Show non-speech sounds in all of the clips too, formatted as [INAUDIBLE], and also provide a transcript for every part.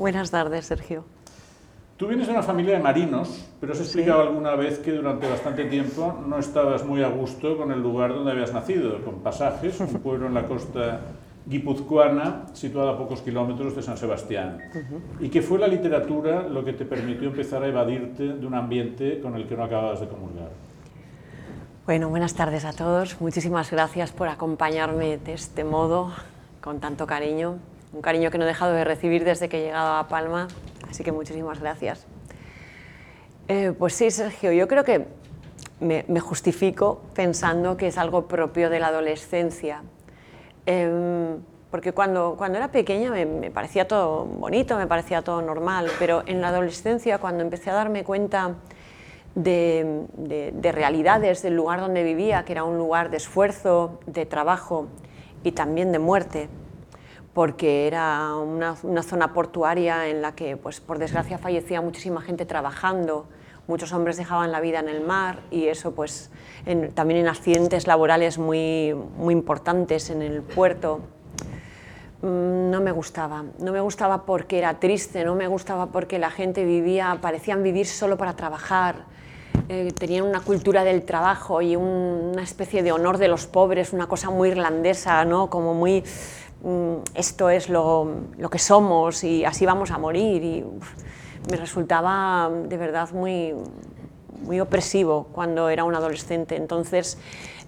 Buenas tardes, Sergio. Tú vienes de una familia de marinos, pero has explicado alguna vez que durante bastante tiempo no estabas muy a gusto con el lugar donde habías nacido, con Pasajes, un [LAUGHS] pueblo en la costa guipuzcoana, situado a pocos kilómetros de San Sebastián. ¿Y qué fue la literatura lo que te permitió empezar a evadirte de un ambiente con el que no acababas de comulgar? Bueno, buenas tardes a todos. Muchísimas gracias por acompañarme de este modo, con tanto cariño. Un cariño que no he dejado de recibir desde que he llegado a Palma Así que muchísimas gracias. Eh, pues sí, Sergio, yo creo que me, justifico pensando que es algo propio de la adolescencia. Em, porque cuando, cuando era pequeña me, parecía todo bonito, me parecía todo normal, pero en la adolescencia, cuando empecé a darme cuenta de, de, realidades del lugar donde vivía, que era un lugar de esfuerzo, de trabajo y también de muerte, porque era una, zona portuaria en la que, pues, por desgracia, fallecía muchísima gente trabajando, muchos hombres dejaban la vida en el mar y eso pues, también en accidentes laborales muy, muy importantes en el puerto. Mm, no me gustaba, no me gustaba porque era triste, no me gustaba porque la gente vivía, parecían vivir solo para trabajar, eh, tenían una cultura del trabajo y una especie de honor de los pobres, una cosa muy irlandesa, ¿no? como muy esto es lo, que somos y así vamos a morir. Y me resultaba de verdad muy, muy opresivo cuando era un adolescente. Entonces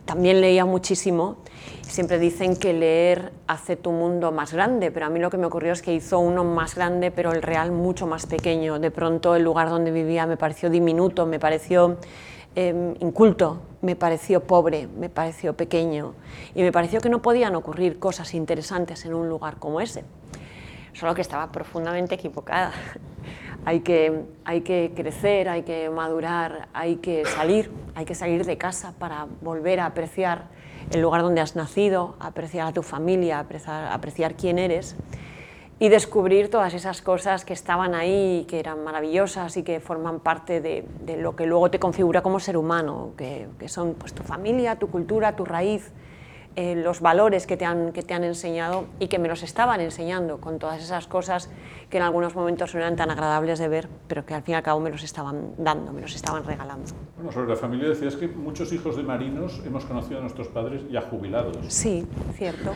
también leía muchísimo. Siempre dicen que leer hace tu mundo más grande, pero a mí lo que me ocurrió es que hizo uno más grande, pero el real mucho más pequeño. De pronto el lugar donde vivía me pareció diminuto, me pareció Em, inculto, me pareció pobre, me pareció pequeño y me pareció que no podían ocurrir cosas interesantes en un lugar como ese. Solo que estaba profundamente equivocada. [LAUGHS] hay, que, hay que crecer, hay que madurar, hay que salir, hay que salir de casa para volver a apreciar el lugar donde has nacido, apreciar a tu familia, apreciar, apreciar quién eres y descubrir todas esas cosas que estaban ahí, que eran maravillosas y que forman parte de, lo que luego te configura como ser humano, que, son pues, tu familia, tu cultura, tu raíz, eh, los valores que te, han, que te han enseñado y que me los estaban enseñando con todas esas cosas que en algunos momentos no eran tan agradables de ver, pero que al fin y al cabo me los estaban dando, me los estaban regalando. Bueno, sobre la familia decías que muchos hijos de marinos hemos conocido a nuestros padres ya jubilados. Sí, cierto.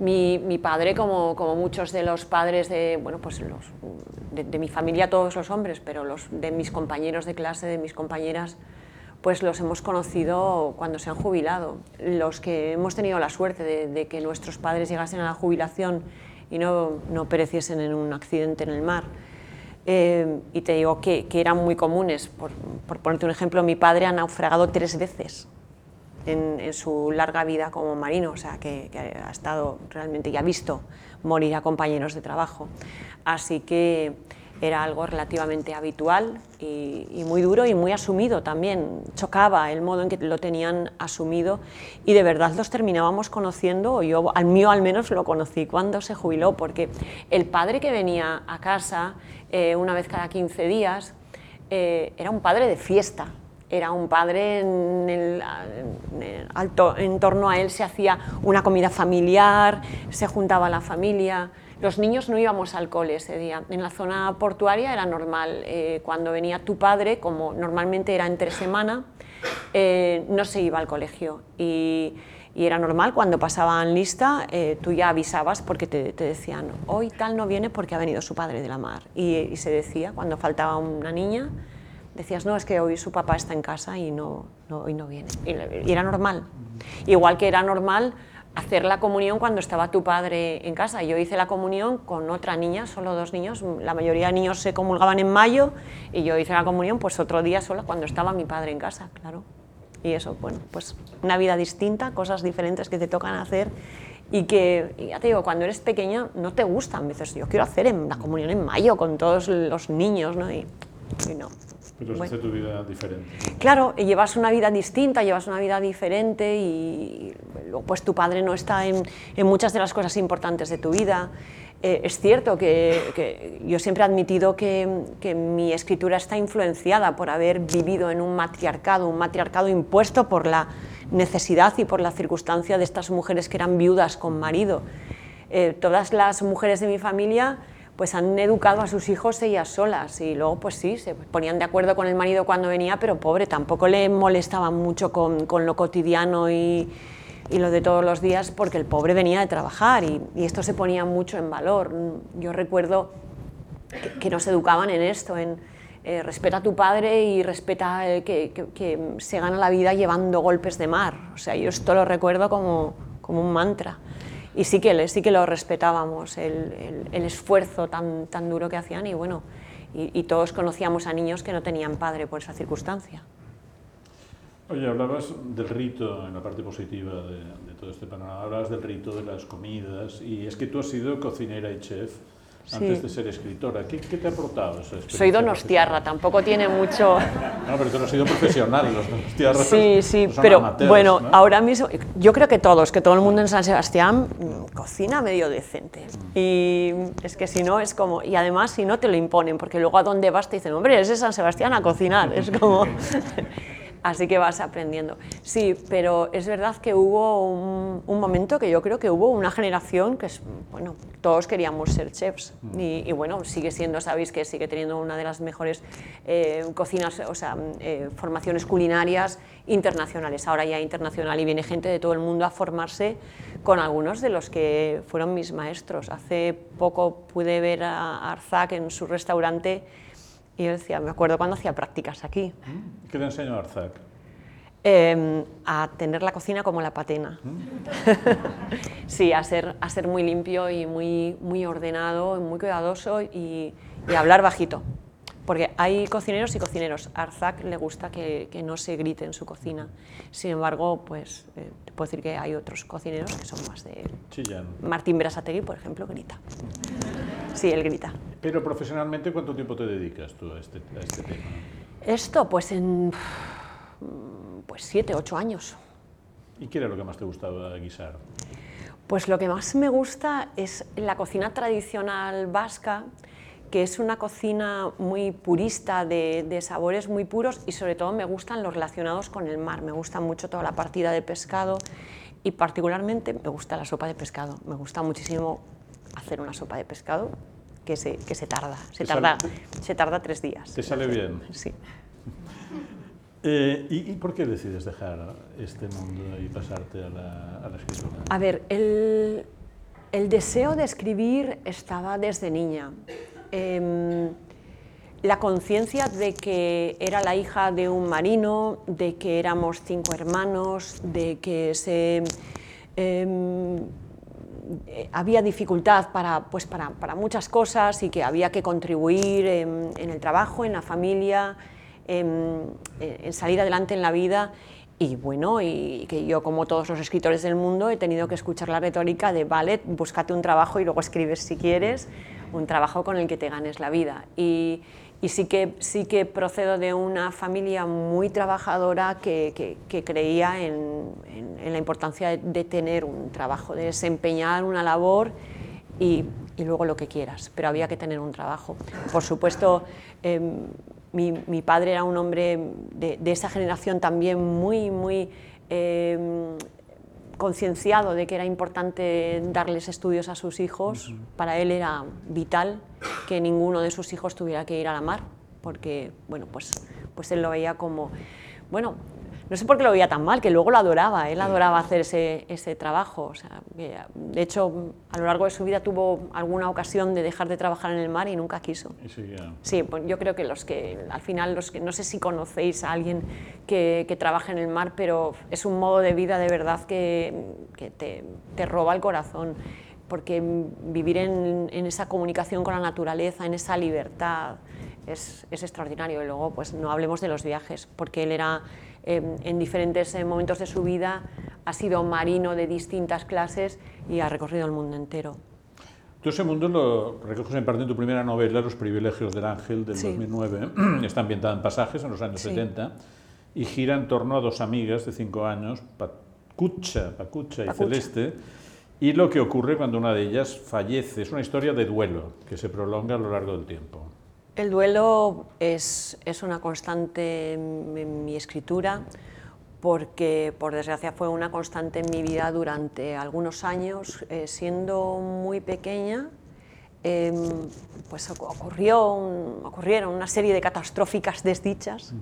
Mi, padre, como, como, muchos de los padres de, bueno, pues los, de, mi familia, todos los hombres, pero los de mis compañeros de clase, de mis compañeras, pues los hemos conocido cuando se han jubilado. Los que hemos tenido la suerte de, que nuestros padres llegasen a la jubilación y no, no pereciesen en un accidente en el mar. Eh, y te digo que, que eran muy comunes. Por, por, ponerte un ejemplo, mi padre ha naufragado tres veces en, su larga vida como marino, o sea, que, ha estado realmente y ha visto morir a compañeros de trabajo. Así que era algo relativamente habitual y, muy duro y muy asumido también. Chocaba el modo en que lo tenían asumido y de verdad los terminábamos conociendo, o yo al mío al menos lo conocí cuando se jubiló, porque el padre que venía a casa eh, una vez cada 15 días eh, era un padre de fiesta, era un padre, en, en torno a él se hacía una comida familiar, se juntaba la familia. Los niños no íbamos al cole ese día. En la zona portuaria era normal. Eh, cuando venía tu padre, como normalmente era entre semana, eh, no se iba al colegio. Y, era normal, cuando pasaban lista, eh, tú ya avisabas porque te, decían, hoy tal no viene porque ha venido su padre de la mar. Y, y se decía, cuando faltaba una niña, decías, no, es que hoy su papá está en casa y no, no hoy no viene. Y, era normal. Igual que era normal hacer la comunión cuando estaba tu padre en casa. Yo hice la comunión con otra niña, solo dos niños. La mayoría de niños se comulgaban en mayo y yo hice la comunión pues otro día solo cuando estaba mi padre en casa, claro. Y eso, bueno, pues una vida distinta, cosas diferentes que te tocan hacer y que, ya te digo, cuando eres pequeña no te gustan. Dices, yo quiero hacer la comunión en mayo con todos los niños, ¿no? y no. Pero bueno. tu vida diferente. Claro, llevas una vida distinta, llevas una vida diferente y pues tu padre no está en, en muchas de las cosas importantes de tu vida. Eh, es cierto que, que, yo siempre he admitido que, que, mi escritura está influenciada por haber vivido en un matriarcado, un matriarcado impuesto por la necesidad y por la circunstancia de estas mujeres que eran viudas con marido. Eh, todas las mujeres de mi familia pues han educado a sus hijos ellas solas y luego pues sí, se ponían de acuerdo con el marido cuando venía, pero pobre, tampoco le molestaba mucho con, con lo cotidiano y, y, lo de todos los días porque el pobre venía de trabajar y, y esto se ponía mucho en valor. Yo recuerdo que, que nos educaban en esto, en eh, respeta a tu padre y respeta eh, que, que, que, se gana la vida llevando golpes de mar. O sea, yo esto lo recuerdo como, como un mantra y sí que, sí que lo respetábamos, el, el, el esfuerzo tan, tan, duro que hacían y bueno, y, todos conocíamos a niños que no tenían padre por esa circunstancia. Oye, hablabas del rito en la parte positiva de, de todo este panorama, hablabas del rito de las comidas y es que tú has sido cocinera y chef antes sí. de ser escritora. ¿Qué, ¿Qué, te ha aportado esa experiencia? Soy donostiarra, tampoco tiene mucho... [LAUGHS] No, pero tú no has sido profesional, los donostiarras Sí, sí, son pero amateurs, bueno, ¿no? ahora mismo, yo creo que todos, que todo el mundo en San Sebastián mm, cocina medio decente. Y es que si no, es como... Y además, si no, te lo imponen, porque luego a dónde vas te dicen, hombre, eres de San Sebastián a cocinar. Es como... [LAUGHS] Así que vas aprendiendo. Sí, pero es verdad que hubo un, un, momento que yo creo que hubo una generación que, es, bueno, todos queríamos ser chefs. Y, y bueno, sigue siendo, sabéis que sigue teniendo una de las mejores eh, cocinas, o sea, eh, formaciones culinarias internacionales. Ahora ya internacional y viene gente de todo el mundo a formarse con algunos de los que fueron mis maestros. Hace poco pude ver a Arzac en su restaurante y yo decía, me acuerdo cuando hacía prácticas aquí. ¿Qué te enseñó Arzac? Eh, a tener la cocina como la patena. ¿Mm? [LAUGHS] sí, a ser, a ser muy limpio y muy, muy ordenado, muy cuidadoso y, y, hablar bajito. Porque hay cocineros y cocineros. A Arzac le gusta que, que, no se grite en su cocina. Sin embargo, pues eh, te puedo decir que hay otros cocineros que son más de... Chillan. Martín Berasategui, por ejemplo, grita. Sí, él grita. Pero profesionalmente, ¿cuánto tiempo te dedicas tú a este, a este tema? Esto, pues en pues siete, ocho años. ¿Y qué era lo que más te gustaba guisar? Pues lo que más me gusta es la cocina tradicional vasca, que es una cocina muy purista, de, de, sabores muy puros y sobre todo me gustan los relacionados con el mar. Me gusta mucho toda la partida de pescado y particularmente me gusta la sopa de pescado. Me gusta muchísimo hacer una sopa de pescado que se, que se tarda, se tarda, sale, se tarda tres días. ¿Te sale bien? Sí. [LAUGHS] Eh, ¿y, ¿y, por qué decides dejar este mundo y pasarte a la, a la escritura? A ver, el, el, deseo de escribir estaba desde niña. Eh, la conciencia de que era la hija de un marino, de que éramos cinco hermanos, de que se, eh, había dificultad para, pues para, para, muchas cosas y que había que contribuir en, el trabajo, en la familia, en, en, salir adelante en la vida. Y bueno, y que yo como todos los escritores del mundo he tenido que escuchar la retórica de vale, búscate un trabajo y luego escribes si quieres, un trabajo con el que te ganes la vida. Y, sí, que, sí que procedo de una familia muy trabajadora que, creía en, la importancia de, tener un trabajo, de desempeñar una labor y, luego lo que quieras, pero había que tener un trabajo. Por supuesto, eh, mi, padre era un hombre de, esa generación también muy, muy eh, concienciado de que era importante darles estudios a sus hijos. Uh -huh. Para él era vital que ninguno de sus hijos tuviera que ir a la mar, porque bueno, pues, pues él lo veía como, bueno, no sé por qué lo veía tan mal, que luego lo adoraba, él adoraba hacer ese, ese trabajo. O sea, de hecho, a lo largo de su vida tuvo alguna ocasión de dejar de trabajar en el mar y nunca quiso. Sí, pues yo creo que los que, al final, los que, no sé si conocéis a alguien que, que trabaja en el mar, pero es un modo de vida de verdad que, que te, te roba el corazón porque vivir en, en, esa comunicación con la naturaleza, en esa libertad, es, es, extraordinario. Y luego, pues no hablemos de los viajes, porque él era eh, en diferentes eh, momentos de su vida, ha sido marino de distintas clases y ha recorrido el mundo entero. Tú ese mundo lo recoges en parte en tu primera novela, Los privilegios del ángel, del sí. 2009. [CLEARS THROAT] Está ambientada en pasajes en los años sí. 70 y gira en torno a dos amigas de cinco años, Pacucha, Pacucha y Pacucha. Celeste, y lo que ocurre cuando una de ellas fallece. Es una historia de duelo que se prolonga a lo largo del tiempo. El duelo es, es una constante en, en, mi escritura porque, por desgracia, fue una constante en mi vida durante algunos años. Eh, siendo muy pequeña, em, pues ocurrió ocurrieron una serie de catastróficas desdichas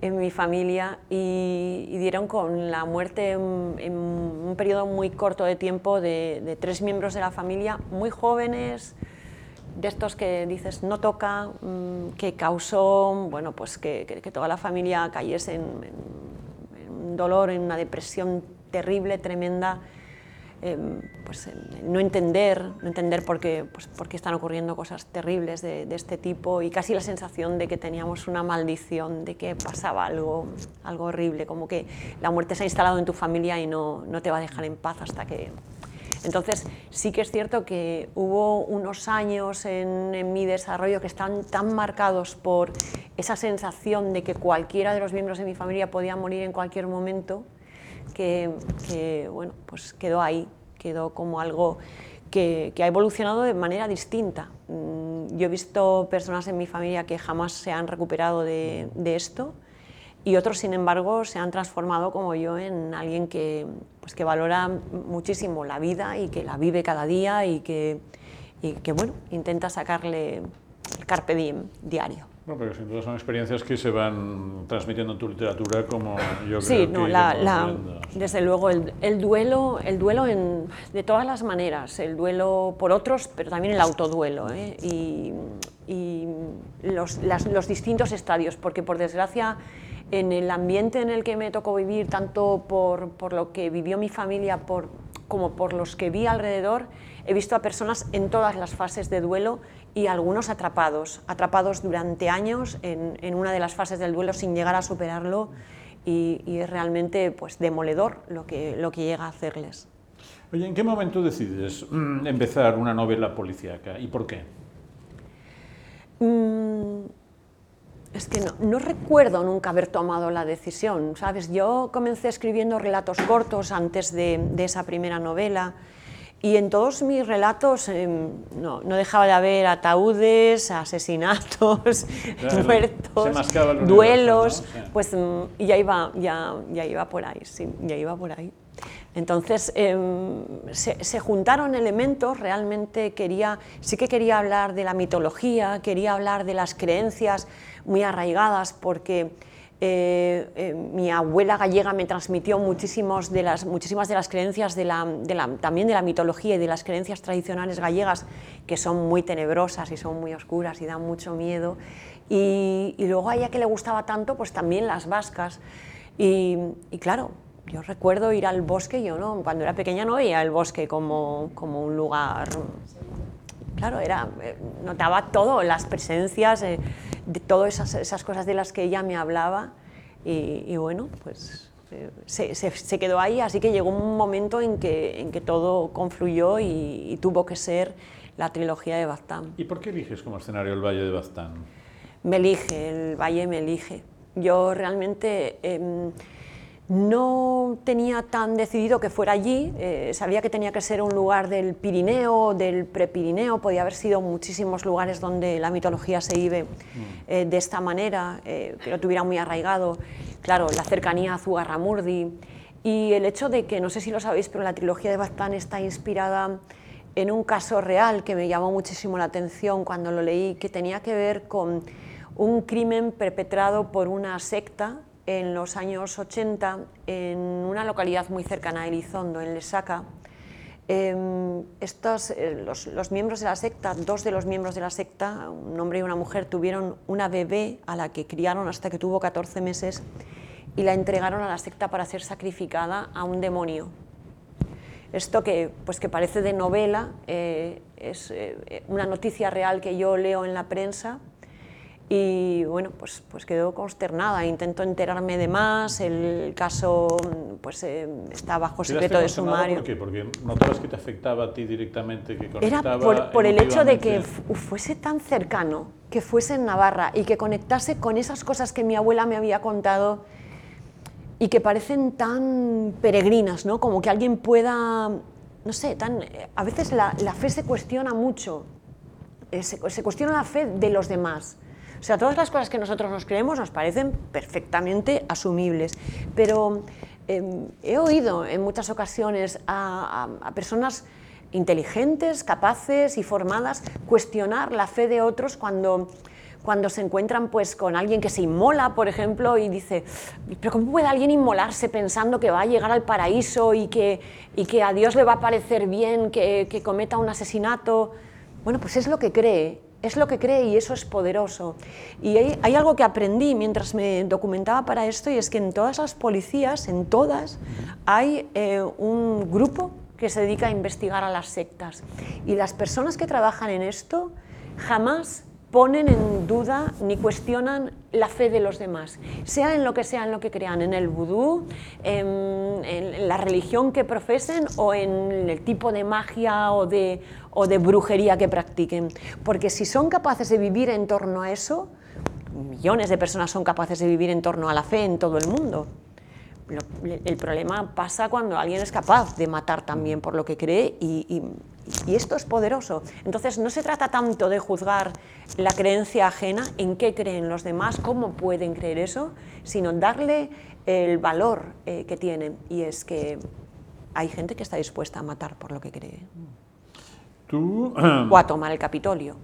en mi familia y, dieron con la muerte en, un periodo muy corto de tiempo de, tres miembros de la familia, muy jóvenes, de estos que dices no toca, mm, que causó bueno, pues que, que, toda la familia cayese en, un dolor, en una depresión terrible, tremenda. Em, pues, no entender, no entender por qué, pues, por qué están ocurriendo cosas terribles de, de, este tipo y casi la sensación de que teníamos una maldición, de que pasaba algo, algo horrible, como que la muerte se ha instalado en tu familia y no, no te va a dejar en paz hasta que... Entonces, sí que es cierto que hubo unos años en, mi desarrollo que están tan marcados por esa sensación de que cualquiera de los miembros de mi familia podía morir en cualquier momento, que, bueno, pues quedó ahí, quedó como algo que, ha evolucionado de manera distinta. Mm, yo he visto personas en mi familia que jamás se han recuperado de, esto y otros, sin embargo, se han transformado como yo en alguien que, pues que valora muchísimo la vida y que la vive cada día y que, y que bueno, intenta sacarle el carpe diem diario. Bueno, pero sin duda son experiencias que se van transmitiendo en tu literatura como yo creo sí, no, la, desde luego el, el, duelo, el duelo en, de todas las maneras, el duelo por otros, pero también el autoduelo ¿eh? y, y los, los, distintos estadios, porque por desgracia en el ambiente en el que me tocó vivir, tanto por, por lo que vivió mi familia por, como por los que vi alrededor, he visto a personas en todas las fases de duelo y algunos atrapados, atrapados durante años en, en una de las fases del duelo sin llegar a superarlo y, y, es realmente pues, demoledor lo que, lo que llega a hacerles. Oye, ¿en qué momento decides mm, empezar una novela policíaca y por qué? Mm, es que no, no, recuerdo nunca haber tomado la decisión, ¿sabes? Yo comencé escribiendo relatos cortos antes de, de esa primera novela, y en todos mis relatos em, no, no, dejaba de haber ataúdes, asesinatos, [LAUGHS] muertos, duelos, pues mm, ya iba, ya, ya iba por ahí, sí, ya iba por ahí. Entonces em, se, se, juntaron elementos, realmente quería, sí que quería hablar de la mitología, quería hablar de las creencias muy arraigadas, porque eh, eh, mi abuela gallega me transmitió muchísimos de las, muchísimas de las creencias de la, también de la mitología y de las creencias tradicionales gallegas que son muy tenebrosas y son muy oscuras y dan mucho miedo. Y, luego a ella que le gustaba tanto, pues también las vascas. Y, claro, yo recuerdo ir al bosque, yo no, cuando era pequeña no veía el bosque como, como un lugar claro, era, eh, notaba todo, las presencias, de todas esas, esas, cosas de las que ella me hablaba y, bueno, pues eh, se, se, quedó ahí, así que llegó un momento en que, en que todo confluyó y, tuvo que ser la trilogía de Baztán. ¿Y por qué eliges como escenario el Valle de Baztán? Me elige, el Valle me elige. Yo realmente... Em, no tenía tan decidido que fuera allí, eh, sabía que tenía que ser un lugar del Pirineo, del Prepirineo, podía haber sido muchísimos lugares donde la mitología se vive mm. eh, de esta manera, eh, que lo tuviera muy arraigado, claro, la cercanía a Zugarramurdi y el hecho de que, no sé si lo sabéis, pero la trilogía de Baztán está inspirada en un caso real que me llamó muchísimo la atención cuando lo leí, que tenía que ver con un crimen perpetrado por una secta en los años 80 en una localidad muy cercana a Elizondo, en Lesaca. Em, estos, eh, los, miembros de la secta, dos de los miembros de la secta, un hombre y una mujer, tuvieron una bebé a la que criaron hasta que tuvo 14 meses y la entregaron a la secta para ser sacrificada a un demonio. Esto que, pues que parece de novela, eh, es eh, una noticia real que yo leo en la prensa, y bueno, pues, pues quedó consternada, intento enterarme de más, el caso pues, eh, está bajo secreto de sumario. ¿Por qué? Porque notabas que te afectaba a ti directamente, que conectaba Era por, el hecho de que fuese tan cercano, que fuese en Navarra y que conectase con esas cosas que mi abuela me había contado y que parecen tan peregrinas, ¿no? Como que alguien pueda, no sé, tan, a veces la, la fe se cuestiona mucho, eh, se, se cuestiona la fe de los demás o sea, todas las cosas que nosotros nos creemos nos parecen perfectamente asumibles, pero em, he oído en muchas ocasiones a, personas inteligentes, capaces y formadas, cuestionar la fe de otros cuando cuando se encuentran pues con alguien que se inmola, por ejemplo, y dice, pero ¿cómo puede alguien inmolarse pensando que va a llegar al paraíso y que, y que a Dios le va a parecer bien que, que cometa un asesinato? Bueno, pues es lo que cree, es lo que cree y eso es poderoso. Y hay, hay, algo que aprendí mientras me documentaba para esto y es que en todas las policías, en todas, hay eh, un grupo que se dedica a investigar a las sectas. Y las personas que trabajan en esto jamás ponen en duda ni cuestionan la fe de los demás, sea en lo que sea en lo que crean, en el vudú, en, la religión que profesen o en el tipo de magia o de, o de brujería que practiquen. Porque si son capaces de vivir en torno a eso, millones de personas son capaces de vivir en torno a la fe en todo el mundo. El problema pasa cuando alguien es capaz de matar también por lo que cree y, esto es poderoso. Entonces no se trata tanto de juzgar la creencia ajena, en qué creen los demás, cómo pueden creer eso, sino darle el valor eh, que tienen y es que hay gente que está dispuesta a matar por lo que cree. ¿Tú? [CLEARS THROAT] O a tomar el Capitolio.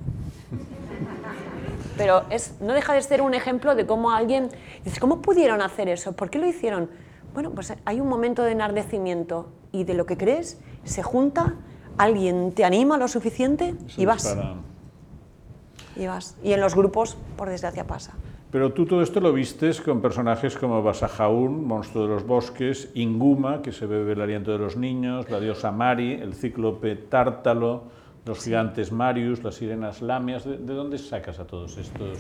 Pero es, no deja de ser un ejemplo de cómo alguien... Dices, ¿cómo pudieron hacer eso? ¿Por qué lo hicieron? Bueno, pues hay un momento de enardecimiento y de lo que crees se junta, alguien te anima lo suficiente y vas. Y vas. Y en los grupos, por desgracia, pasa. Pero tú todo esto lo vistes con personajes como Basajaún, monstruo de los bosques, Inguma, que se bebe el aliento de los niños, la diosa Mari, el cíclope Tártalo, los gigantes Marius, las sirenas Lamias, ¿de, dónde sacas a todos estos?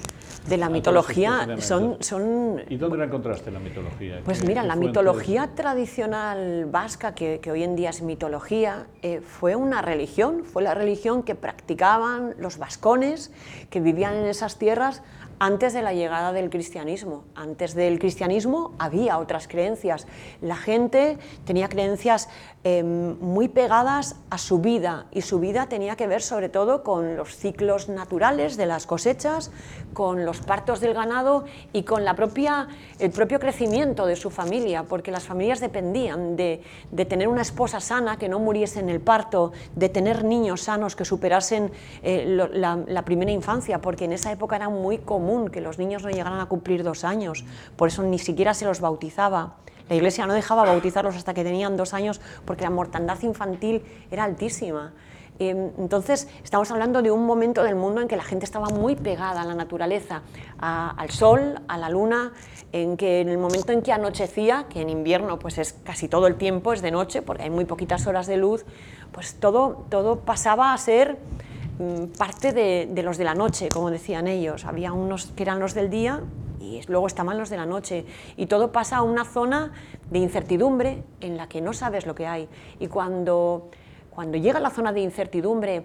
De la mitología, son, son... ¿Y dónde la encontraste la mitología? Pues mira, la mitología tradicional vasca, que, que, hoy en día es mitología, eh, fue una religión, fue la religión que practicaban los vascones, que vivían en esas tierras antes de la llegada del cristianismo. Antes del cristianismo había otras creencias. La gente tenía creencias em, muy pegadas a su vida y su vida tenía que ver sobre todo con los ciclos naturales de las cosechas, con los partos del ganado y con la propia, el propio crecimiento de su familia, porque las familias dependían de, tener una esposa sana que no muriese en el parto, de tener niños sanos que superasen eh, la, la primera infancia, porque en esa época era muy común que los niños no llegaran a cumplir dos años, por eso ni siquiera se los bautizaba. La iglesia no dejaba bautizarlos hasta que tenían dos años porque la mortandad infantil era altísima. Em, entonces, estamos hablando de un momento del mundo en que la gente estaba muy pegada a la naturaleza, al sol, a la luna, en que en el momento en que anochecía, que en invierno pues es casi todo el tiempo, es de noche, porque hay muy poquitas horas de luz, pues todo, todo pasaba a ser parte de, los de la noche, como decían ellos. Había unos que eran los del día y luego estaban los de la noche. Y todo pasa a una zona de incertidumbre en la que no sabes lo que hay. Y cuando, cuando llega la zona de incertidumbre,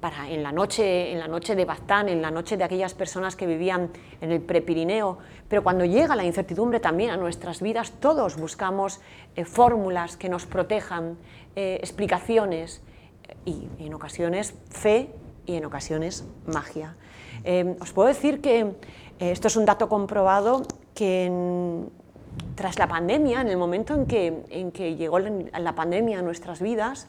para en la noche, en la noche de Baztán, en la noche de aquellas personas que vivían en el Prepirineo, pero cuando llega la incertidumbre también a nuestras vidas, todos buscamos eh, fórmulas que nos protejan, eh, explicaciones y en ocasiones fe y en ocasiones magia. Eh, os puedo decir que eh, esto es un dato comprobado que tras la pandemia, en el momento en que, en que llegó la, pandemia a nuestras vidas,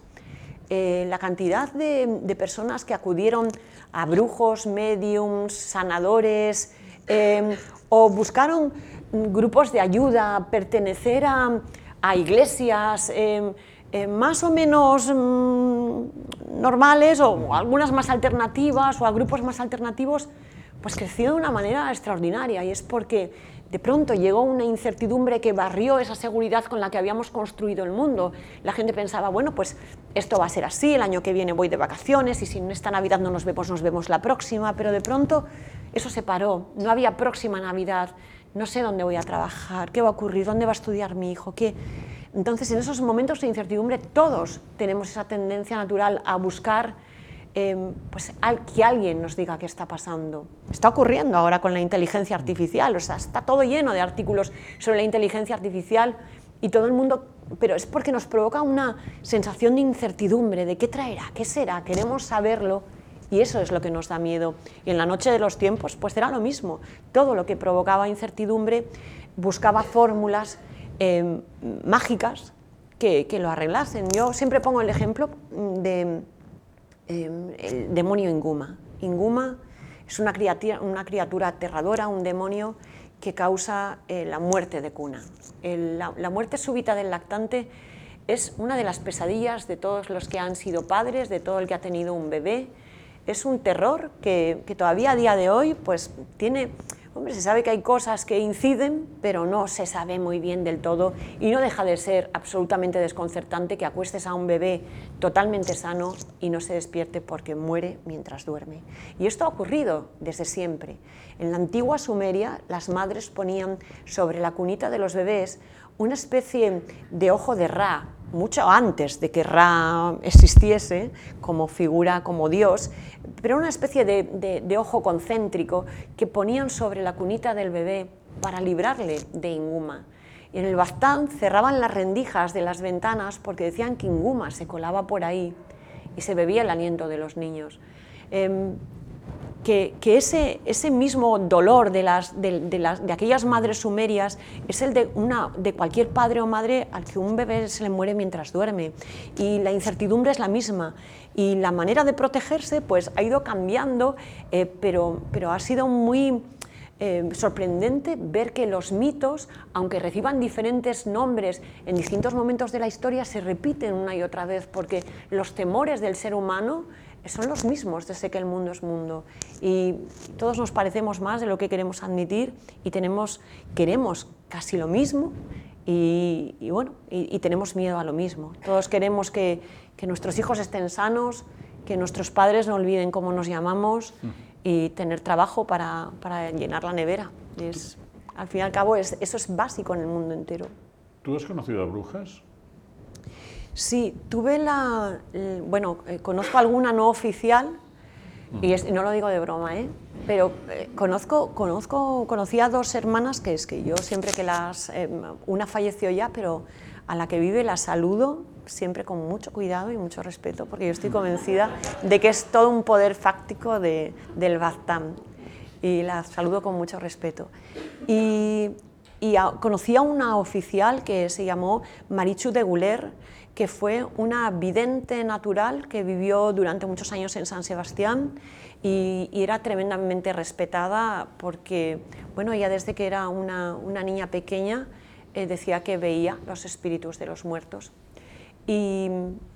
eh, la cantidad de, personas que acudieron a brujos, mediums, sanadores o buscaron grupos de ayuda, pertenecer a, a iglesias, eh, más o menos mm, normales o algunas más alternativas o a grupos más alternativos, pues creció de una manera extraordinaria y es porque de pronto llegó una incertidumbre que barrió esa seguridad con la que habíamos construido el mundo. La gente pensaba, bueno, pues esto va a ser así, el año que viene voy de vacaciones y si en esta Navidad no nos vemos, nos vemos la próxima, pero de pronto eso se paró, no había próxima Navidad, no sé dónde voy a trabajar, qué va a ocurrir, dónde va a estudiar mi hijo, qué... Entonces, en esos momentos de incertidumbre, todos tenemos esa tendencia natural a buscar em, pues, que alguien nos diga qué está pasando. Está ocurriendo ahora con la inteligencia artificial, o sea, está todo lleno de artículos sobre la inteligencia artificial y todo el mundo, pero es porque nos provoca una sensación de incertidumbre, de qué traerá, qué será, queremos saberlo y eso es lo que nos da miedo. Y en la noche de los tiempos, pues será lo mismo. Todo lo que provocaba incertidumbre buscaba fórmulas Em, mágicas que, lo arreglasen. Yo siempre pongo el ejemplo de em, el demonio Inguma. Inguma es una criatura, una criatura aterradora, un demonio que causa eh, la muerte de cuna. la, muerte súbita del lactante es una de las pesadillas de todos los que han sido padres, de todo el que ha tenido un bebé. Es un terror que, que todavía a día de hoy pues, tiene Hombre, se sabe que hay cosas que inciden, pero no se sabe muy bien del todo y no deja de ser absolutamente desconcertante que acuestes a un bebé totalmente sano y no se despierte porque muere mientras duerme. Y esto ha ocurrido desde siempre. En la antigua Sumeria, las madres ponían sobre la cunita de los bebés una especie de ojo de Ra, mucho antes de que Ra existiese como figura, como Dios, pero una especie de, ojo concéntrico que ponían sobre la cunita del bebé para librarle de Inguma. Y en el Bastán cerraban las rendijas de las ventanas porque decían que Inguma se colaba por ahí y se bebía el aliento de los niños. Em, que, ese, ese, mismo dolor de, las, de, las, de, aquellas madres sumerias es el de, una, de cualquier padre o madre al que un bebé se le muere mientras duerme. Y la incertidumbre es la misma. Y la manera de protegerse pues, ha ido cambiando, eh, pero, pero ha sido muy... Eh, sorprendente ver que los mitos, aunque reciban diferentes nombres en distintos momentos de la historia, se repiten una y otra vez, porque los temores del ser humano son los mismos desde que el mundo es mundo. Y todos nos parecemos más de lo que queremos admitir y tenemos, queremos casi lo mismo y, bueno, y, tenemos miedo a lo mismo. Todos queremos que, que, nuestros hijos estén sanos, que nuestros padres no olviden cómo nos llamamos y tener trabajo para, para llenar la nevera. Es, al fin y al cabo, es, eso es básico en el mundo entero. ¿Tú has conocido a brujas? Sí, tuve la... Bueno, eh, conozco alguna no oficial, y no lo digo de broma, ¿eh? pero eh, conozco, conozco, conocí a dos hermanas que es que yo siempre que las... una falleció ya, pero a la que vive la saludo siempre con mucho cuidado y mucho respeto, porque yo estoy convencida de que es todo un poder fáctico de, del Baztán, y la saludo con mucho respeto. Y, y conocí a una oficial que se llamó Marichu de Guler, que fue una vidente natural que vivió durante muchos años en San Sebastián y, era tremendamente respetada porque, bueno, ella desde que era una, niña pequeña eh, decía que veía los espíritus de los muertos. Y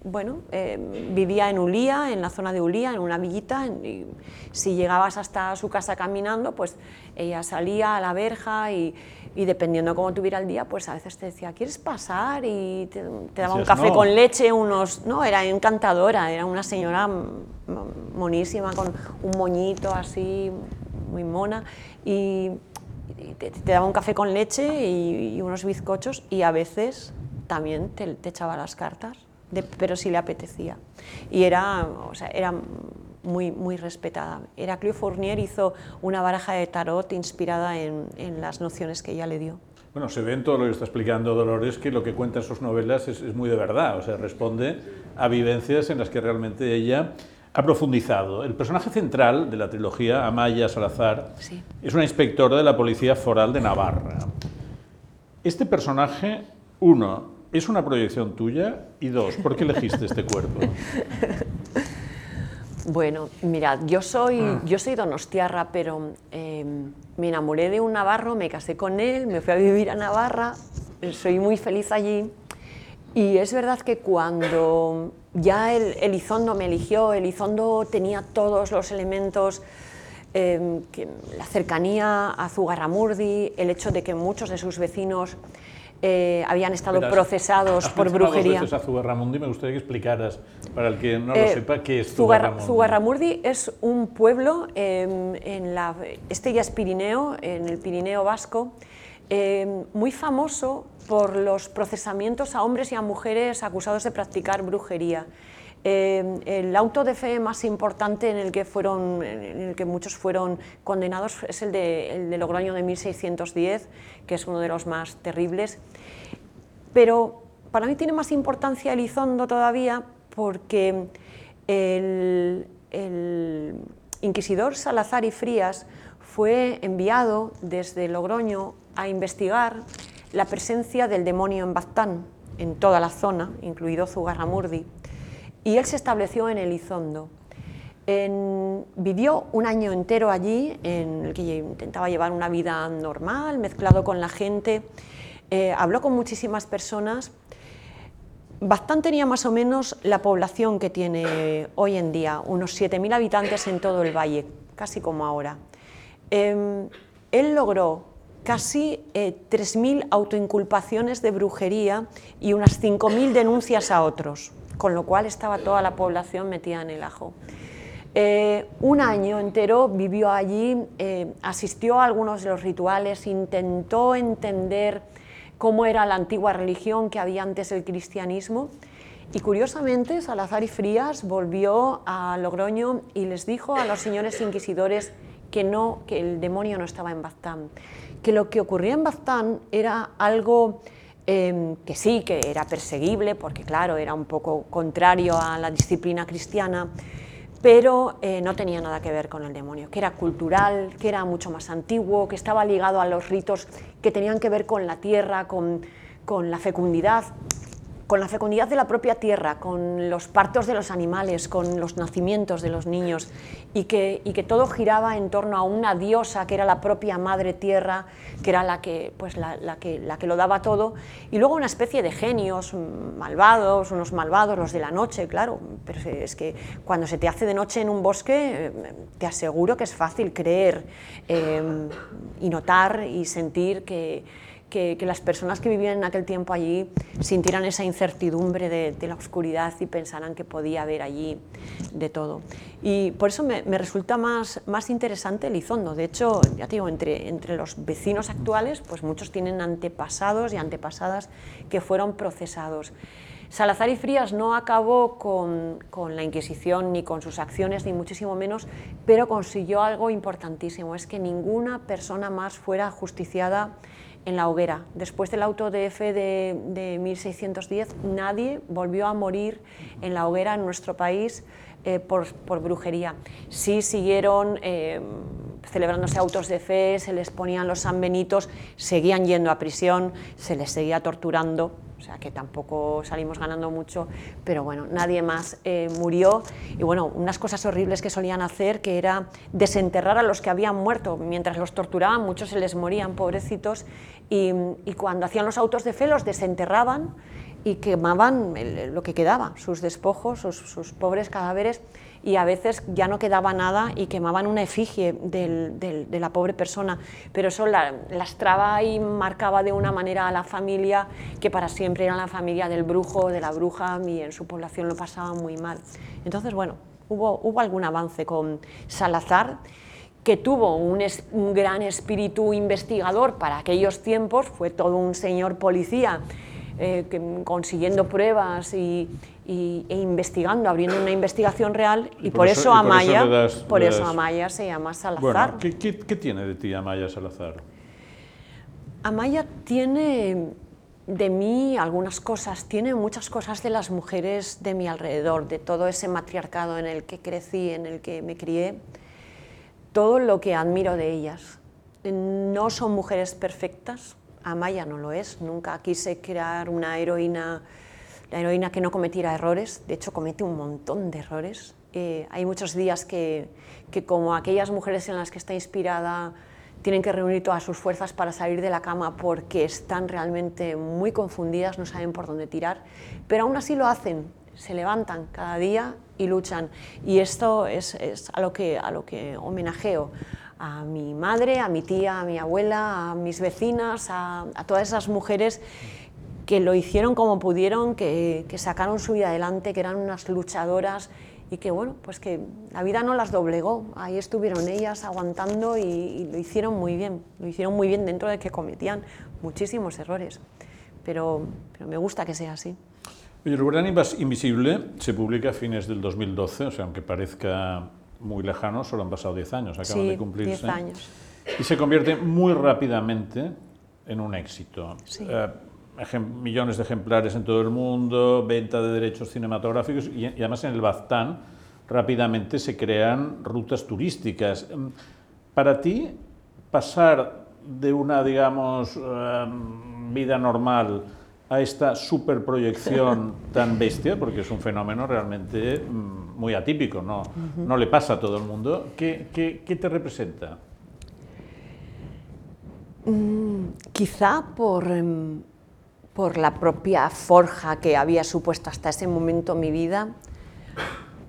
bueno, eh, vivía en Ulía, en la zona de Ulía, en una villita, y si llegabas hasta su casa caminando, pues ella salía a la verja y, y dependiendo cómo tuviera el día, pues a veces te decía, ¿quieres pasar? Y te, daba un café con leche, unos... No, era encantadora, era una señora monísima, con un moñito así, muy mona, y, te, daba un café con leche y unos bizcochos, y a veces también te, echaba las cartas, pero si le apetecía. Y era, o sea, era muy, muy respetada. Heraclio Fournier hizo una baraja de tarot inspirada en, en, las nociones que ella le dio. Bueno, se ve en todo lo que está explicando Dolores que lo que cuenta en sus novelas es, es muy de verdad, o sea, responde a vivencias en las que realmente ella ha profundizado. El personaje central de la trilogía, Amaya Salazar, es una inspectora de la Policía Foral de Navarra. Este personaje, uno, ¿Es una proyección tuya? Y dos, ¿por qué elegiste este cuerpo? [LAUGHS] Bueno, mirad, yo soy, ah. yo soy donostiarra, pero em, me enamoré de un navarro, me casé con él, me fui a vivir a Navarra, soy muy feliz allí. Y es verdad que cuando ya el, Elizondo me eligió, Elizondo tenía todos los elementos, em, que, la cercanía a Zugarramurdi, el hecho de que muchos de sus vecinos eh, habían estado procesados por brujería. Veces a Zugarramurdi, me gustaría que explicaras, para el que no lo eh, sepa, qué es Zugarramurdi. Zugarramurdi es un pueblo, em, en la, este ya es Pirineo, en el Pirineo Vasco, em, muy famoso por los procesamientos a hombres y a mujeres acusados de practicar brujería. Eh, el auto de fe más importante en el, que muchos fueron condenados es el de, el de Logroño de 1610, que es uno de los más terribles. Pero para mí tiene más importancia Elizondo todavía porque el, el inquisidor Salazar y Frías fue enviado desde Logroño a investigar la presencia del demonio en Baztán, en toda la zona, incluido Zugarramurdi y él se estableció en Elizondo. vivió un año entero allí, en el que intentaba llevar una vida normal, mezclado con la gente, eh, habló con muchísimas personas. Baztán tenía más o menos la población que tiene hoy en día, unos 7.000 habitantes en todo el valle, casi como ahora. Em, él logró casi 3.000 eh, autoinculpaciones de brujería y unas 5.000 denuncias a otros, con lo cual estaba toda la población metida en el ajo. Eh, un año entero vivió allí, eh, asistió a algunos de los rituales, intentó entender cómo era la antigua religión que había antes el cristianismo. Y curiosamente, Salazar y Frías volvió a Logroño y les dijo a los señores inquisidores que no, que el demonio no estaba en Baztán, que lo que ocurría en Baztán era algo em, que sí, que era perseguible, porque claro, era un poco contrario a la disciplina cristiana, pero eh, no tenía nada que ver con el demonio, que era cultural, que era mucho más antiguo, que estaba ligado a los ritos que tenían que ver con la tierra, con, con la fecundidad con la fecundidad de la propia tierra, con los partos de los animales, con los nacimientos de los niños, y que, y que todo giraba en torno a una diosa que era la propia madre tierra, que era la que, pues la, la, que, la que lo daba todo, y luego una especie de genios malvados, unos malvados, los de la noche, claro, pero es que cuando se te hace de noche en un bosque, te aseguro que es fácil creer eh, y notar y sentir que que, las personas que vivían en aquel tiempo allí sintieran esa incertidumbre de, la oscuridad y pensaran que podía haber allí de todo. Y por eso me, resulta más, más interesante Elizondo. De hecho, ya digo, entre, entre los vecinos actuales, pues muchos tienen antepasados y antepasadas que fueron procesados. Salazar y Frías no acabó con, con, la Inquisición ni con sus acciones, ni muchísimo menos, pero consiguió algo importantísimo, es que ninguna persona más fuera justiciada en la hoguera. Después del auto de F de, 1610, nadie volvió a morir en la hoguera en nuestro país eh, por, brujería. Sí siguieron eh, celebrándose autos de fe, se les ponían los sanbenitos, seguían yendo a prisión, se les seguía torturando, o sea que tampoco salimos ganando mucho, pero bueno, nadie más eh, murió. Y bueno, unas cosas horribles que solían hacer, que era desenterrar a los que habían muerto. Mientras los torturaban, muchos se les morían, pobrecitos, y, y cuando hacían los autos de fe los desenterraban y quemaban lo que quedaba, sus despojos, sus, pobres cadáveres, y a veces ya no quedaba nada y quemaban una efigie de la pobre persona. Pero eso la, lastraba y marcaba de una manera a la familia que para siempre era la familia del brujo, de la bruja, y en su población lo pasaba muy mal. Entonces, bueno, hubo, hubo algún avance con Salazar que tuvo un, un gran espíritu investigador para aquellos tiempos, fue todo un señor policía eh, consiguiendo pruebas y, e investigando, abriendo una investigación real, y, por, eso, Amaya, por eso, Amaya se llama Salazar. ¿qué, tiene de ti Amaya Salazar? Amaya tiene de mí algunas cosas, tiene muchas cosas de las mujeres de mi alrededor, de todo ese matriarcado en el que crecí, en el que me crié, todo lo que admiro de ellas. No son mujeres perfectas, Amaya no lo es, nunca quise crear una heroína, la heroína que no cometiera errores, de hecho comete un montón de errores. Eh, hay muchos días que, como aquellas mujeres en las que está inspirada, tienen que reunir todas sus fuerzas para salir de la cama porque están realmente muy confundidas, no saben por dónde tirar, pero aún así lo hacen, se levantan cada día y luchan. Y esto es, a lo que homenajeo a mi madre, a mi tía, a mi abuela, a mis vecinas, a, todas esas mujeres que lo hicieron como pudieron, que, sacaron su vida adelante, que eran unas luchadoras y que bueno, pues que la vida no las doblegó, ahí estuvieron ellas aguantando y, lo hicieron muy bien, lo hicieron muy bien dentro de que cometían muchísimos errores, pero, pero me gusta que sea así. Oye, el Invisible se publica a fines del 2012, o sea, aunque parezca muy lejano, solo han pasado 10 años, acaban de cumplirse. 10 años. Y se convierte muy rápidamente en un éxito. Eh, millones de ejemplares en todo el mundo, venta de derechos cinematográficos y, además en el Baztán rápidamente se crean rutas turísticas. Em, para ti, pasar de una, digamos, em, vida normal a esta superproyección tan bestia, porque es un fenómeno realmente mm, muy atípico, no, no le pasa a todo el mundo. ¿Qué, qué, te representa? Mm, quizá por, em, por la propia forja que había supuesto hasta ese momento mi vida,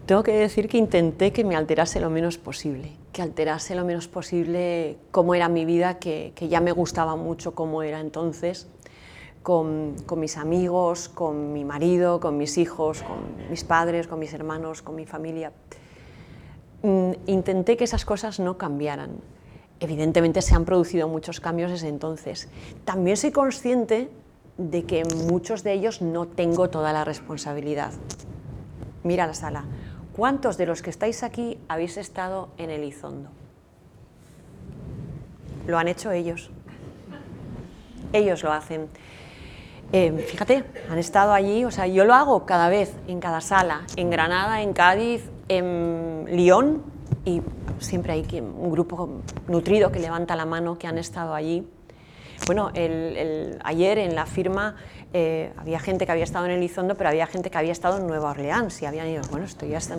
tengo que decir que intenté que me alterase lo menos posible, que alterase lo menos posible cómo era mi vida, que, que ya me gustaba mucho cómo era entonces, con, mis amigos, con mi marido, con mis hijos, con mis padres, con mis hermanos, con mi familia. Mm, intenté que esas cosas no cambiaran. Evidentemente se han producido muchos cambios desde entonces. También soy consciente de que muchos de ellos no tengo toda la responsabilidad. Mira la sala. ¿Cuántos de los que estáis aquí habéis estado en Elizondo? Lo han hecho ellos. Ellos lo hacen. Eh, fíjate, han estado allí, o sea, yo lo hago cada vez, en cada sala, en Granada, en Cádiz, en Lyon, y siempre hay un grupo nutrido que levanta la mano que han estado allí. Bueno, ayer en la firma eh, había gente que había estado en Elizondo, pero había gente que había estado en Nueva Orleans y habían ido, bueno, esto ya están.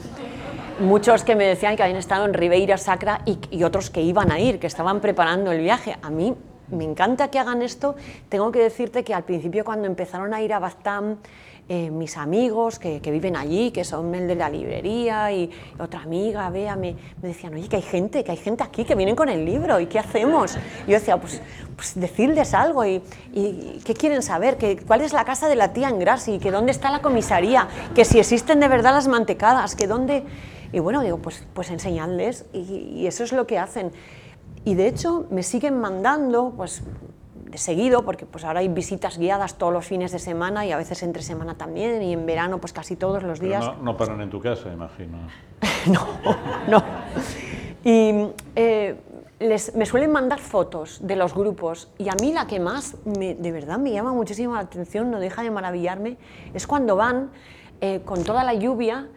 Muchos que me decían que habían estado en Ribeira Sacra y, y otros que iban a ir, que estaban preparando el viaje. A mí me encanta que hagan esto. Tengo que decirte que al principio cuando empezaron a ir a Baztán, eh, mis amigos que, viven allí, que son el de la librería y otra amiga, Bea, me, decían, oye, que hay gente, que hay gente aquí que vienen con el libro, ¿y qué hacemos? Y yo decía, pues, pues decirles algo, y, ¿qué quieren saber? ¿Que, ¿Cuál es la casa de la tía en Grassi? ¿Que dónde está la comisaría? ¿Que si existen de verdad las mantecadas? ¿Que dónde...? Y bueno, digo, pues, pues enseñadles, y, y eso es lo que hacen. Y de hecho me siguen mandando, pues de seguido, porque pues ahora hay visitas guiadas todos los fines de semana y a veces entre semana también, y en verano pues casi todos los días. No, no, paran en tu casa, imagino. [LAUGHS] no, no. Y eh, les, me suelen mandar fotos de los grupos y a mí la que más de verdad me llama muchísimo la atención, no deja de maravillarme, es cuando van eh, con toda la lluvia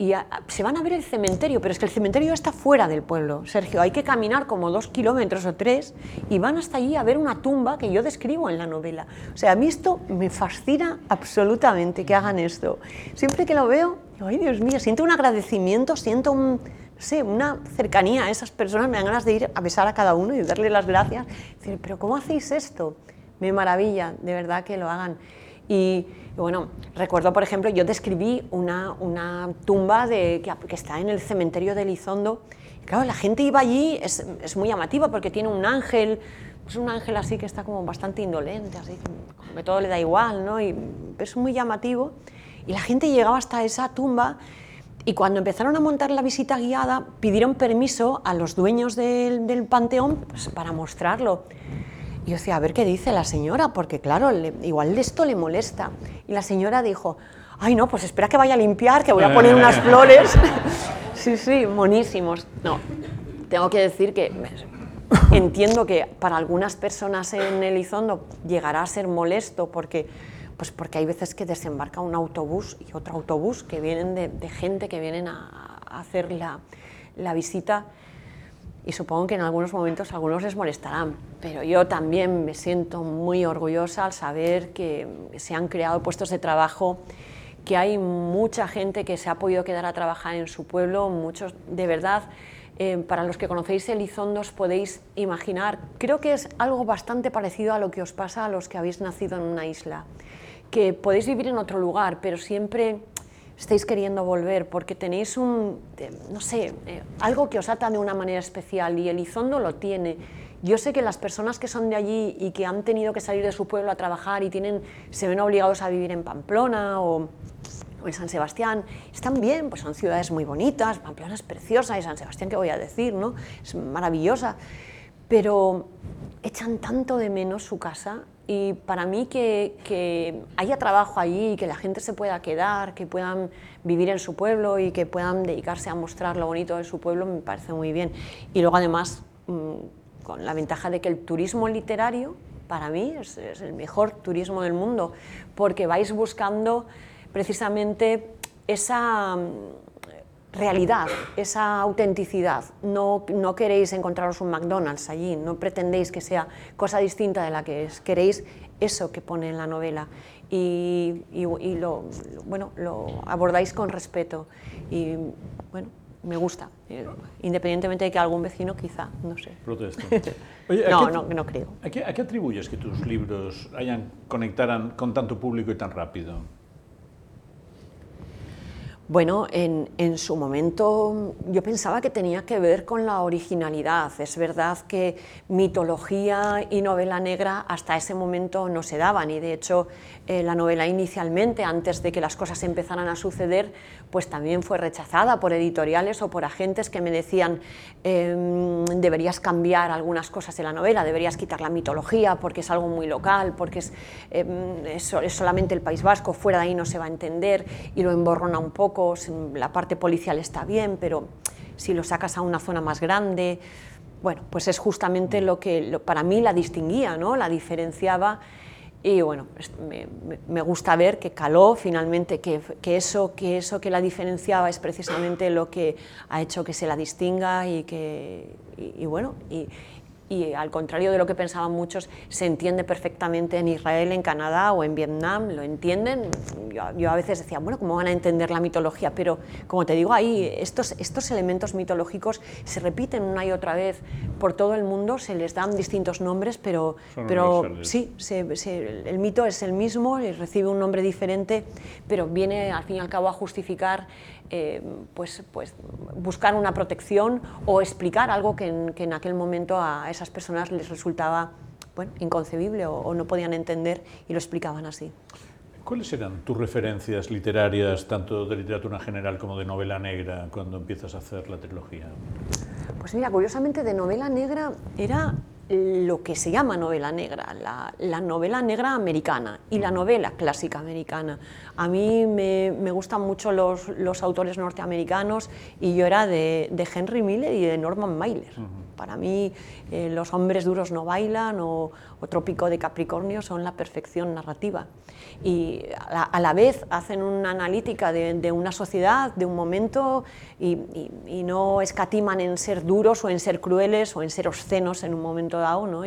y se van a ver el cementerio, pero es que el cementerio está fuera del pueblo, Sergio, hay que caminar como dos kilómetros o tres y van hasta allí a ver una tumba que yo describo en la novela. O sea, a mí esto me fascina absolutamente que hagan esto. Siempre que lo veo, ay Dios mío, siento un agradecimiento, siento sé, una cercanía a esas personas, me dan ganas de ir a besar a cada uno y darle las gracias. Decir, pero ¿cómo hacéis esto? Me maravilla, de verdad que lo hagan. Y, bueno, recuerdo, por ejemplo, yo describí una, una tumba de, que, está en el cementerio de Elizondo. Claro, la gente iba allí, es, es muy llamativa porque tiene un ángel, es un ángel así que está como bastante indolente, así que todo le da igual, ¿no? Y es muy llamativo. Y la gente llegaba hasta esa tumba y cuando empezaron a montar la visita guiada, pidieron permiso a los dueños del, del panteón pues, para mostrarlo. Y yo decía, a ver qué dice la señora, porque claro, igual esto le molesta. Y la señora dijo, ay no, pues espera que vaya a limpiar, que voy a poner unas flores. [LAUGHS] sí, sí, monísimos. No, tengo que decir que entiendo que para algunas personas en Elizondo llegará a ser molesto porque, pues porque hay veces que desembarca un autobús y otro autobús que vienen de, gente que vienen a, hacer la, la visita y supongo que en algunos momentos algunos les molestarán, pero yo también me siento muy orgullosa al saber que se han creado puestos de trabajo, que hay mucha gente que se ha podido quedar a trabajar en su pueblo, muchos de verdad. Eh, para los que conocéis Elizondo os podéis imaginar, creo que es algo bastante parecido a lo que os pasa a los que habéis nacido en una isla, que podéis vivir en otro lugar, pero siempre estáis queriendo volver, porque tenéis un, no sé, eh, algo que os ata de una manera especial y Elizondo lo tiene. Yo sé que las personas que son de allí y que han tenido que salir de su pueblo a trabajar y tienen, se ven obligados a vivir en Pamplona o, o en San Sebastián, están bien, pues son ciudades muy bonitas, Pamplona es preciosa y San Sebastián, ¿qué voy a decir? No? Es maravillosa, pero echan tanto de menos su casa y para mí que, haya trabajo allí, que la gente se pueda quedar, que puedan vivir en su pueblo y que puedan dedicarse a mostrar lo bonito de su pueblo, me parece muy bien. Y luego además, mm, con la ventaja de que el turismo literario, para mí, es, el mejor turismo del mundo, porque vais buscando precisamente esa, realidad, esa autenticidad. No, no, queréis encontraros un McDonald's allí, no pretendéis que sea cosa distinta de la que es, queréis eso que pone en la novela y, y, lo, bueno, lo abordáis con respeto y bueno, me gusta, eh, independientemente de que algún vecino quizá, no sé. Protesto. [LAUGHS] no, no, no creo. ¿a qué, ¿A qué atribuyes que tus libros hayan, conectaran con tanto público y tan rápido? Bueno, en, su momento yo pensaba que tenía que ver con la originalidad. Es verdad que mitología y novela negra hasta ese momento no se daban y de hecho eh, la novela inicialmente, antes de que las cosas empezaran a suceder, pues también fue rechazada por editoriales o por agentes que me decían em, deberías cambiar algunas cosas de la novela, deberías quitar la mitología porque es algo muy local, porque es, em, es solamente el País Vasco, fuera de ahí no se va a entender y lo emborrona un poco la parte policial está bien, pero si lo sacas a una zona más grande, bueno, pues es justamente lo que para mí la distinguía, ¿no? la diferenciaba y bueno, me, gusta ver que caló finalmente, que, eso, que eso que la diferenciaba es precisamente lo que ha hecho que se la distinga y que, y bueno, y al contrario de lo que pensaban muchos, se entiende perfectamente en Israel, en Canadá o en Vietnam, lo entienden. Yo, a veces decía, bueno, ¿cómo van a entender la mitología? Pero como te digo, ahí estos, estos elementos mitológicos se repiten una y otra vez por todo el mundo, se les dan distintos nombres, pero, pero sí, el mito es el mismo, recibe un nombre diferente, pero viene al fin y al cabo a justificar eh, pues, pues buscar una protección o explicar algo que en, aquel momento a esas personas les resultaba bueno, inconcebible o, no podían entender y lo explicaban así. ¿Cuáles eran tus referencias literarias, tanto de literatura general como de novela negra, cuando empiezas a hacer la trilogía? Pues mira, curiosamente de novela negra era lo que se llama novela negra, la, novela negra americana y la novela clásica americana. A mí me, gustan mucho los, autores norteamericanos y yo era de, Henry Miller y de Norman Mailer. Para mí eh, Los hombres duros no bailan o, o, Trópico de Capricornio son la perfección narrativa. Y a la, vez hacen una analítica de, una sociedad, de un momento, y, no escatiman en ser duros o en ser crueles o en ser obscenos en un momento dado. ¿no?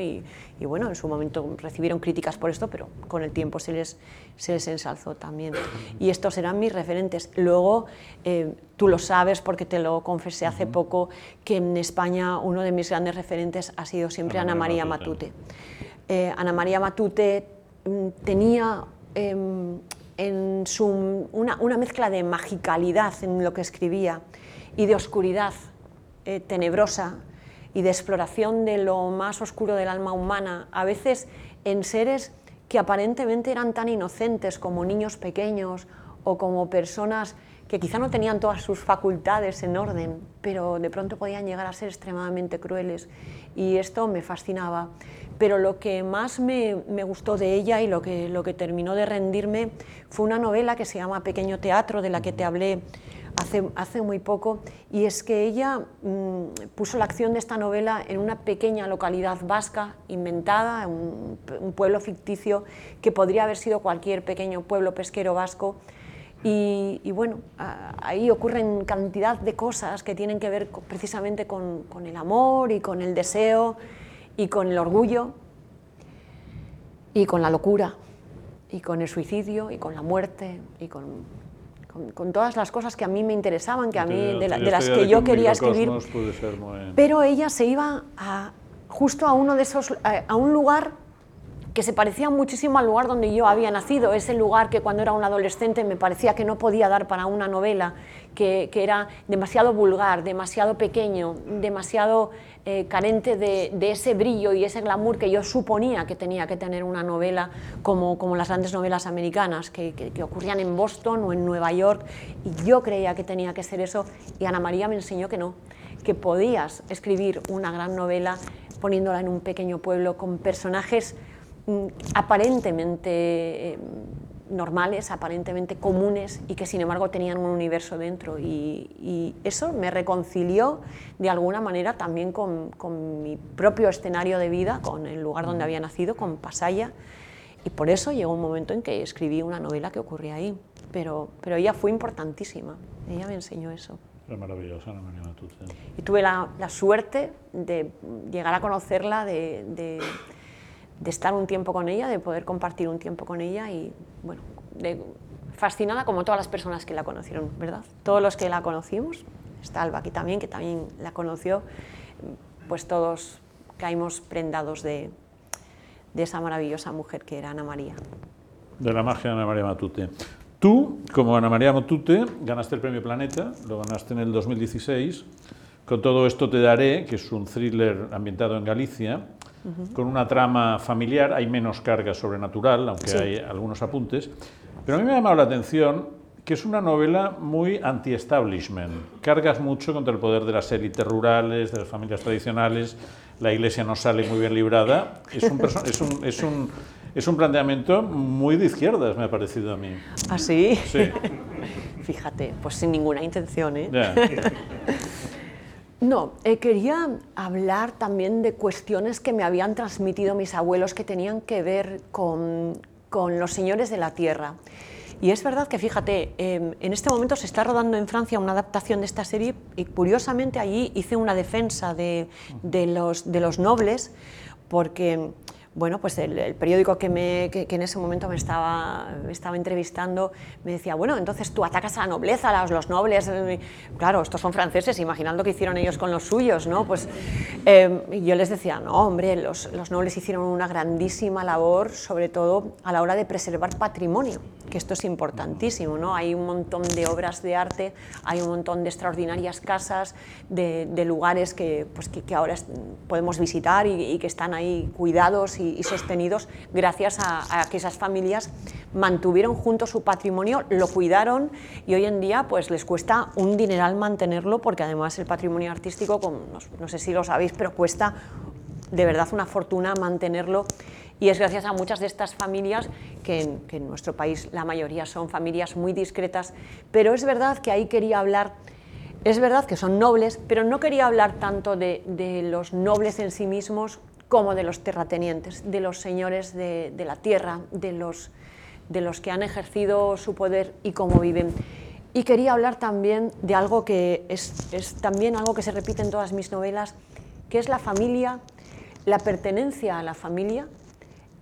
Bueno, en su momento recibieron críticas por esto, pero con el tiempo se les, se les ensalzó también. Y estos eran mis referentes. Luego, eh, tú lo sabes porque te lo confesé hace poco, que en España uno de mis grandes referentes ha sido siempre Ana, María Matute. Eh, Ana María Matute mm, tenía em, en su, una, mezcla de magicalidad en lo que escribía y de oscuridad eh, tenebrosa y de exploración de lo más oscuro del alma humana, a veces en seres que aparentemente eran tan inocentes como niños pequeños o como personas que quizá no tenían todas sus facultades en orden, pero de pronto podían llegar a ser extremadamente crueles. Y esto me fascinaba. Pero lo que más me, gustó de ella y lo que, lo que terminó de rendirme fue una novela que se llama Pequeño Teatro, de la que te hablé hace, hace muy poco, y es que ella mm, puso la acción de esta novela en una pequeña localidad vasca inventada, un, un pueblo ficticio que podría haber sido cualquier pequeño pueblo pesquero vasco, y, bueno, ahí ocurren cantidad de cosas que tienen que ver precisamente con, el amor y con el deseo y con el orgullo y con la locura y con el suicidio y con la muerte y con, con, todas las cosas que a mí me interesaban, que a mí, de, las que yo quería escribir. Pero ella se iba a, justo a uno de esos, a un lugar que se parecía muchísimo al lugar donde yo había nacido, ese lugar que cuando era un adolescente me parecía que no podía dar para una novela, que, era demasiado vulgar, demasiado pequeño, demasiado eh, carente de, ese brillo y ese glamour que yo suponía que tenía que tener una novela como, como las grandes novelas americanas que, que ocurrían en Boston o en Nueva York, y yo creía que tenía que ser eso, y Ana María me enseñó que no, que podías escribir una gran novela poniéndola en un pequeño pueblo con personajes aparentemente eh, normales, aparentemente comunes y que sin embargo tenían un universo dentro. Y, eso me reconcilió de alguna manera también con, mi propio escenario de vida, con el lugar donde había nacido, con Pasaya. Y por eso llegó un momento en que escribí una novela que ocurría ahí. Pero, pero ella fue importantísima, ella me enseñó eso. Es maravillosa Ana María Matute. Y tuve la, la suerte de llegar a conocerla, de, de, de, estar un tiempo con ella, de poder compartir un tiempo con ella y, bueno, de, fascinada como todas las personas que la conocieron, ¿verdad? Todos los que la conocimos, está Alba aquí también, que también la conoció, pues todos caímos prendados de, de esa maravillosa mujer que era Ana María. De la magia de Ana María Matute. Tú, como Ana María Matute, ganaste el Premio Planeta, lo ganaste en el 2016. Con todo esto te daré, que es un thriller ambientado en Galicia, uh -huh. con una trama familiar, hay menos carga sobrenatural, aunque sí. hay algunos apuntes. Pero a mí me ha llamado la atención que es una novela muy anti-establishment. Cargas mucho contra el poder de las élites rurales, de las familias tradicionales, la iglesia no sale muy bien librada. Es un, es un, es un es un planteamiento muy de izquierdas, me ha parecido a mí. ¿Ah, sí? Sí. [LAUGHS] Fíjate, pues sin ninguna intención, ¿eh? Ya. [LAUGHS] No, eh, quería hablar también de cuestiones que me habían transmitido mis abuelos que tenían que ver con, con los señores de la tierra. Y es verdad que, fíjate, eh, en este momento se está rodando en Francia una adaptación de esta serie y curiosamente allí hice una defensa de, de, los, de los nobles porque bueno, pues el, periódico que, me, que, en ese momento me estaba, estaba entrevistando me decía, bueno, entonces tú atacas a la nobleza, a los, nobles. Claro, estos son franceses, imaginando que hicieron ellos con los suyos, ¿no? Pues eh, yo les decía, no, hombre, los, los nobles hicieron una grandísima labor, sobre todo a la hora de preservar patrimonio, que esto es importantísimo, ¿no? Hay un montón de obras de arte, hay un montón de extraordinarias casas, de, lugares que, pues, que, que, ahora podemos visitar y, que están ahí cuidados y, sostenidos gracias a, a, que esas familias mantuvieron junto su patrimonio, lo cuidaron y hoy en día pues les cuesta un dineral mantenerlo porque además el patrimonio artístico, no sé si lo sabéis, pero cuesta de verdad una fortuna mantenerlo y es gracias a muchas de estas familias que en, que en, nuestro país la mayoría son familias muy discretas, pero es verdad que ahí quería hablar, es verdad que son nobles, pero no quería hablar tanto de, de los nobles en sí mismos como de los terratenientes, de los señores de, de la tierra, de los, de los que han ejercido su poder y cómo viven. Y quería hablar también de algo que es, es, también algo que se repite en todas mis novelas, que es la familia, la pertenencia a la familia,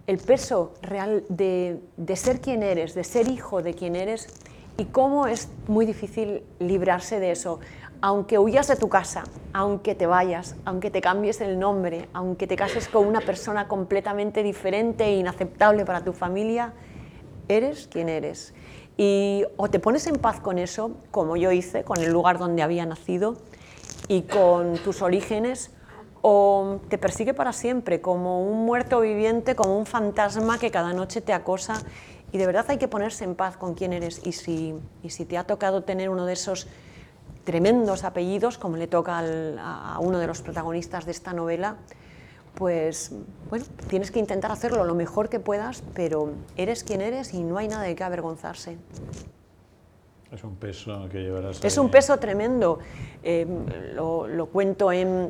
el peso real de, de ser quien eres, de ser hijo de quien eres y cómo es muy difícil librarse de eso aunque huyas de tu casa, aunque te vayas, aunque te cambies el nombre, aunque te cases con una persona completamente diferente e inaceptable para tu familia, eres quien eres. Y o te pones en paz con eso, como yo hice, con el lugar donde había nacido y con tus orígenes, o te persigue para siempre, como un muerto viviente, como un fantasma que cada noche te acosa. Y de verdad hay que ponerse en paz con quién eres. Y si, y si te ha tocado tener uno de esos tremendos apellidos, como le toca al, a uno de los protagonistas de esta novela, pues bueno, tienes que intentar hacerlo lo mejor que puedas, pero eres quien eres y no hay nada de qué avergonzarse. Es un peso que llevarás. Es un peso tremendo. Eh, lo, lo, cuento en,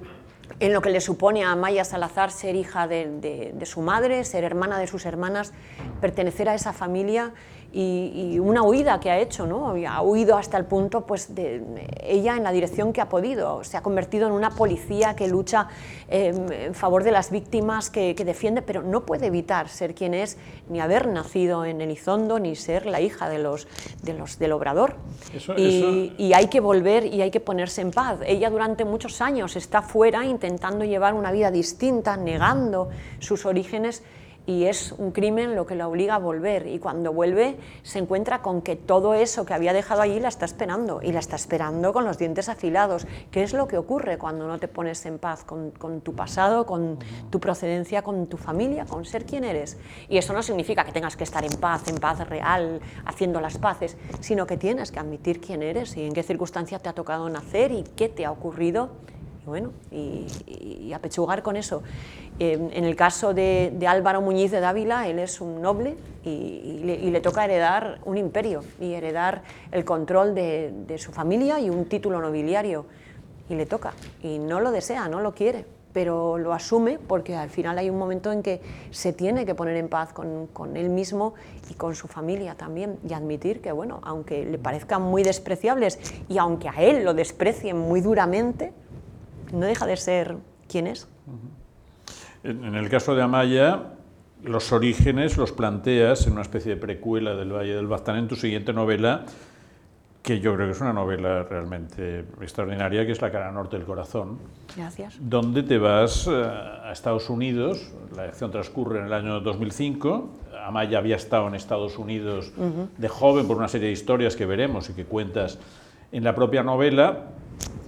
en, lo que le supone a Maya Salazar ser hija de, su madre, ser hermana de sus hermanas, pertenecer a esa familia y, y, una huida que ha hecho, ¿no? ha huido hasta el punto pues, de ella en la dirección que ha podido, se ha convertido en una policía que lucha eh, en favor de las víctimas, que, que, defiende, pero no puede evitar ser quien es, ni haber nacido en Elizondo, ni ser la hija de los, de los, del obrador. Eso, y, eso... y hay que volver y hay que ponerse en paz. Ella durante muchos años está fuera intentando llevar una vida distinta, negando sus orígenes, y es un crimen lo que la obliga a volver y cuando vuelve se encuentra con que todo eso que había dejado allí la está esperando y la está esperando con los dientes afilados. ¿Qué es lo que ocurre cuando no te pones en paz con, con tu pasado, con tu procedencia, con tu familia, con ser quien eres? Y eso no significa que tengas que estar en paz, en paz real, haciendo las paces, sino que tienes que admitir quién eres y en qué circunstancia te ha tocado nacer y qué te ha ocurrido bueno, y, apechugar con eso. Eh, en el caso de, Álvaro Muñiz de Dávila, él es un noble y, le, toca heredar un imperio y heredar el control de, de, su familia y un título nobiliario. Y le toca, y no lo desea, no lo quiere, pero lo asume porque al final hay un momento en que se tiene que poner en paz con, con, él mismo y con su familia también y admitir que, bueno, aunque le parezcan muy despreciables y aunque a él lo desprecien muy duramente, no deja de ser quien es. En el caso de Amaya, los orígenes los planteas en una especie de precuela del Valle del Baztán en tu siguiente novela, que yo creo que es una novela realmente extraordinaria, que es La cara norte del corazón. Gracias. Donde te vas eh, a Estados Unidos, la acción transcurre en el año 2005, Amaya había estado en Estados Unidos de joven por una serie de historias que veremos y que cuentas en la propia novela.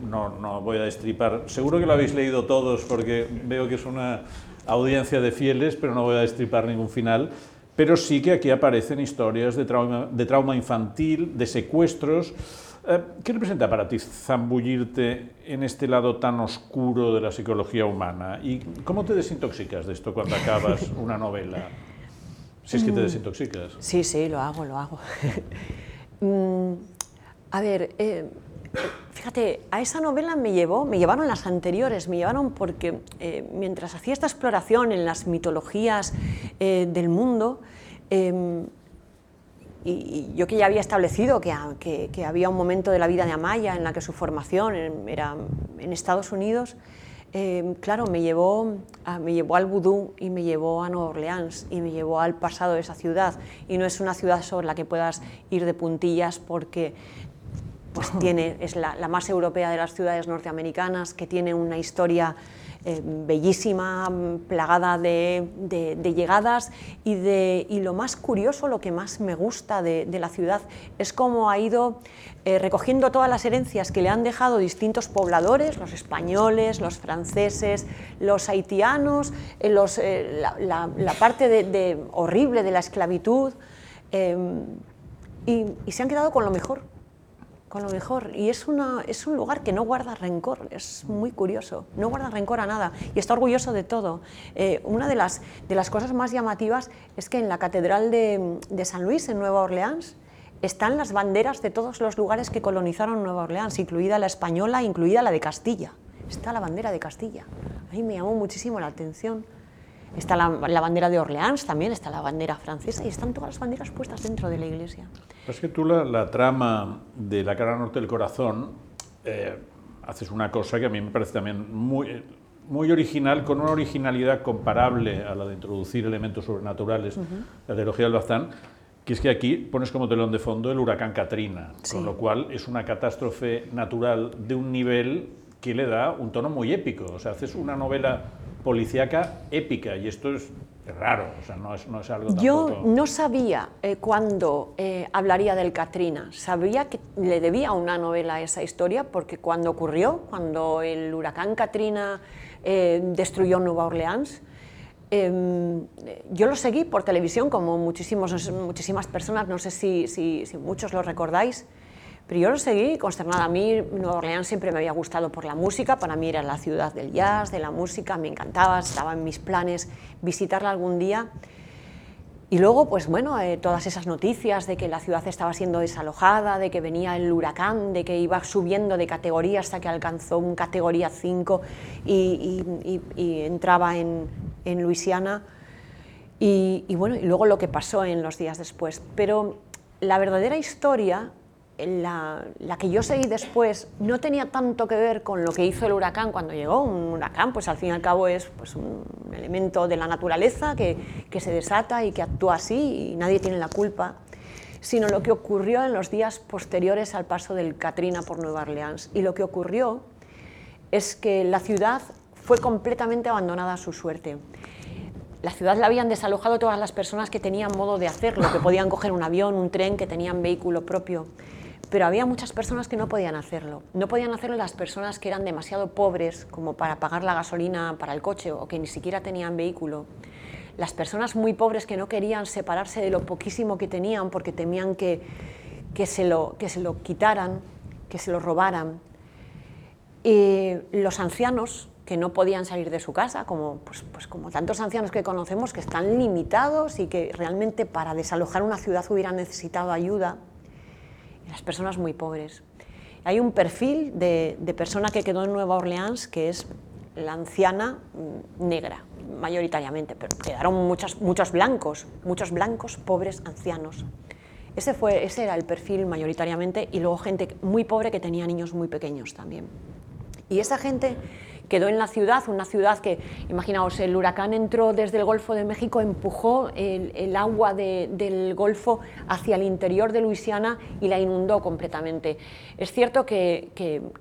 No, no voy a destripar, seguro que lo habéis leído todos porque veo que es una audiencia de fieles, pero no voy a destripar ningún final pero sí que aquí aparecen historias de trauma, de trauma infantil, de secuestros. Eh, ¿Qué representa para ti zambullirte en este lado tan oscuro de la psicología humana? ¿Y cómo te desintoxicas de esto cuando acabas [LAUGHS] una novela? Si es que te mm. desintoxicas. Sí, sí, lo hago, lo hago. [LAUGHS] Mm, a ver, eh, fíjate, a esa novela me llevó, me llevaron las anteriores, me llevaron porque eh, mientras hacía esta exploración en las mitologías eh, del mundo, em, y, yo que ya había establecido que, que, había un momento de la vida de Amaya en la que su formación era en Estados Unidos, em, claro, me llevó, me llevó al vudú y me llevó a Nueva Orleans y me llevó al pasado de esa ciudad. Y no es una ciudad sobre la que puedas ir de puntillas porque pues tiene, es la, más europea de las ciudades norteamericanas, que tiene una historia eh, bellísima, plagada de, llegadas y, de, y lo más curioso, lo que más me gusta de, la ciudad es cómo ha ido eh, recogiendo todas las herencias que le han dejado distintos pobladores, los españoles, los franceses, los haitianos, eh, los, la, parte de, horrible de la esclavitud, y se han quedado con lo mejor con lo mejor. Y es, una, es un lugar que no guarda rencor, es muy curioso, no guarda rencor a nada y está orgulloso de todo. Eh, una de las, de las cosas más llamativas es que en la Catedral de, de San Luis, en Nueva Orleans, están las banderas de todos los lugares que colonizaron Nueva Orleans, incluida la española, incluida la de Castilla. Está la bandera de Castilla. A mí me llamó muchísimo la atención. Está la, bandera de Orleans también, está la bandera francesa y están todas las banderas puestas dentro de la iglesia. Es que tú la, trama de la cara norte del corazón eh, haces una cosa que a mí me parece también muy, muy original, con una originalidad comparable a la de introducir elementos sobrenaturales, la teología del Baztán, que es que aquí pones como telón de fondo el huracán Katrina, con lo cual es una catástrofe natural de un nivel que le da un tono muy épico. O sea, haces una novela policíaca épica y esto es raro, o sea, no es, no es algo Yo no sabía eh, cuándo eh, hablaría del Katrina, sabía que le debía una novela a esa historia porque cuando ocurrió, cuando el huracán Katrina eh, destruyó Nueva Orleans, em, yo lo seguí por televisión como muchísimos, muchísimas personas, no sé si, si, si muchos lo recordáis, pero yo lo seguí consternada. A mí Nueva Orleans siempre me había gustado por la música, para mí era la ciudad del jazz, de la música, me encantaba, estaba en mis planes visitarla algún día. Y luego, pues bueno, eh, todas esas noticias de que la ciudad estaba siendo desalojada, de que venía el huracán, de que iba subiendo de categoría hasta que alcanzó un categoría 5 y, entraba en, en Luisiana. Y, y bueno, y luego lo que pasó en los días después. Pero la verdadera historia la, que yo seguí después no tenía tanto que ver con lo que hizo el huracán cuando llegó. Un huracán, pues al fin y al cabo es pues, un elemento de la naturaleza que, que se desata y que actúa así y nadie tiene la culpa, sino lo que ocurrió en los días posteriores al paso del Katrina por Nueva Orleans. Y lo que ocurrió es que la ciudad fue completamente abandonada a su suerte. La ciudad la habían desalojado todas las personas que tenían modo de hacerlo, que podían coger un avión, un tren, que tenían vehículo propio pero había muchas personas que no podían hacerlo. No podían hacerlo las personas que eran demasiado pobres como para pagar la gasolina para el coche o que ni siquiera tenían vehículo. Las personas muy pobres que no querían separarse de lo poquísimo que tenían porque temían que, que, se, lo, que se lo quitaran, que se lo robaran. Y los ancianos que no podían salir de su casa, como, pues, pues como tantos ancianos que conocemos que están limitados y que realmente para desalojar una ciudad hubieran necesitado ayuda las personas muy pobres. Hay un perfil de, persona que quedó en Nueva Orleans que es la anciana mm, negra, mayoritariamente, pero quedaron muchos, muchos blancos, muchos blancos, pobres, ancianos. Ese, fue, ese era el perfil mayoritariamente y luego gente muy pobre que tenía niños muy pequeños también. Y esa gente quedó en la ciudad, una ciudad que, imaginaos, el huracán entró desde el Golfo de México, empujó el, agua del Golfo hacia el interior de Luisiana y la inundó completamente. Es cierto que,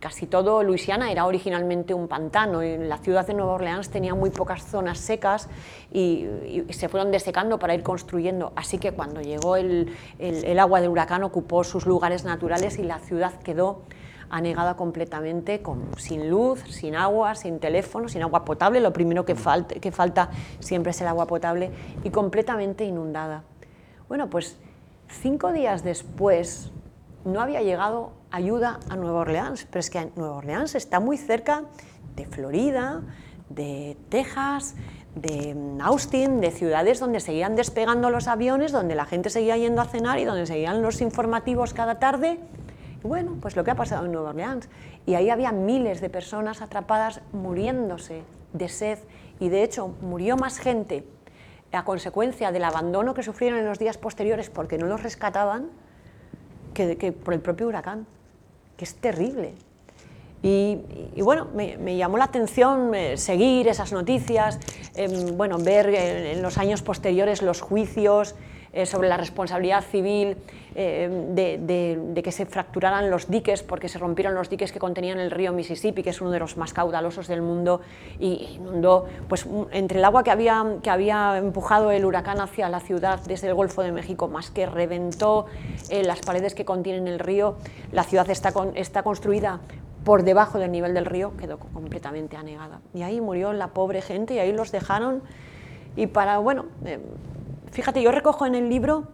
casi todo Luisiana era originalmente un pantano, y la ciudad de Nueva Orleans tenía muy pocas zonas secas y, se fueron desecando para ir construyendo, así que cuando llegó el, el agua del huracán ocupó sus lugares naturales y la ciudad quedó anegada completamente, con, sin luz, sin agua, sin teléfono, sin agua potable, lo primero que, que falta siempre es el agua potable, y completamente inundada. Bueno, pues cinco días después no había llegado ayuda a Nueva Orleans, pero es que Nueva Orleans está muy cerca de Florida, de Texas, de Austin, de ciudades donde seguían despegando los aviones, donde la gente seguía yendo a cenar y donde seguían los informativos cada tarde bueno, pues lo que ha pasado en Nueva Orleans. Y ahí había miles de personas atrapadas muriéndose de sed y de hecho murió más gente a consecuencia del abandono que sufrieron en los días posteriores porque no los rescataban que, por el propio huracán, que es terrible. Y, bueno, me, llamó la atención eh, seguir esas noticias, em, bueno, ver en los años posteriores los juicios eh, sobre la responsabilidad civil eh, de, que se fracturaran los diques, porque se rompieron los diques que contenían el río Mississippi, que es uno de los más caudalosos del mundo, y inundó, pues entre el agua que había, que había empujado el huracán hacia la ciudad desde el Golfo de México, más que reventó eh, las paredes que contienen el río, la ciudad está, está construida por debajo del nivel del río, quedó completamente anegada. Y ahí murió la pobre gente y ahí los dejaron. Y para, bueno, Fíjate, yo recojo en el libro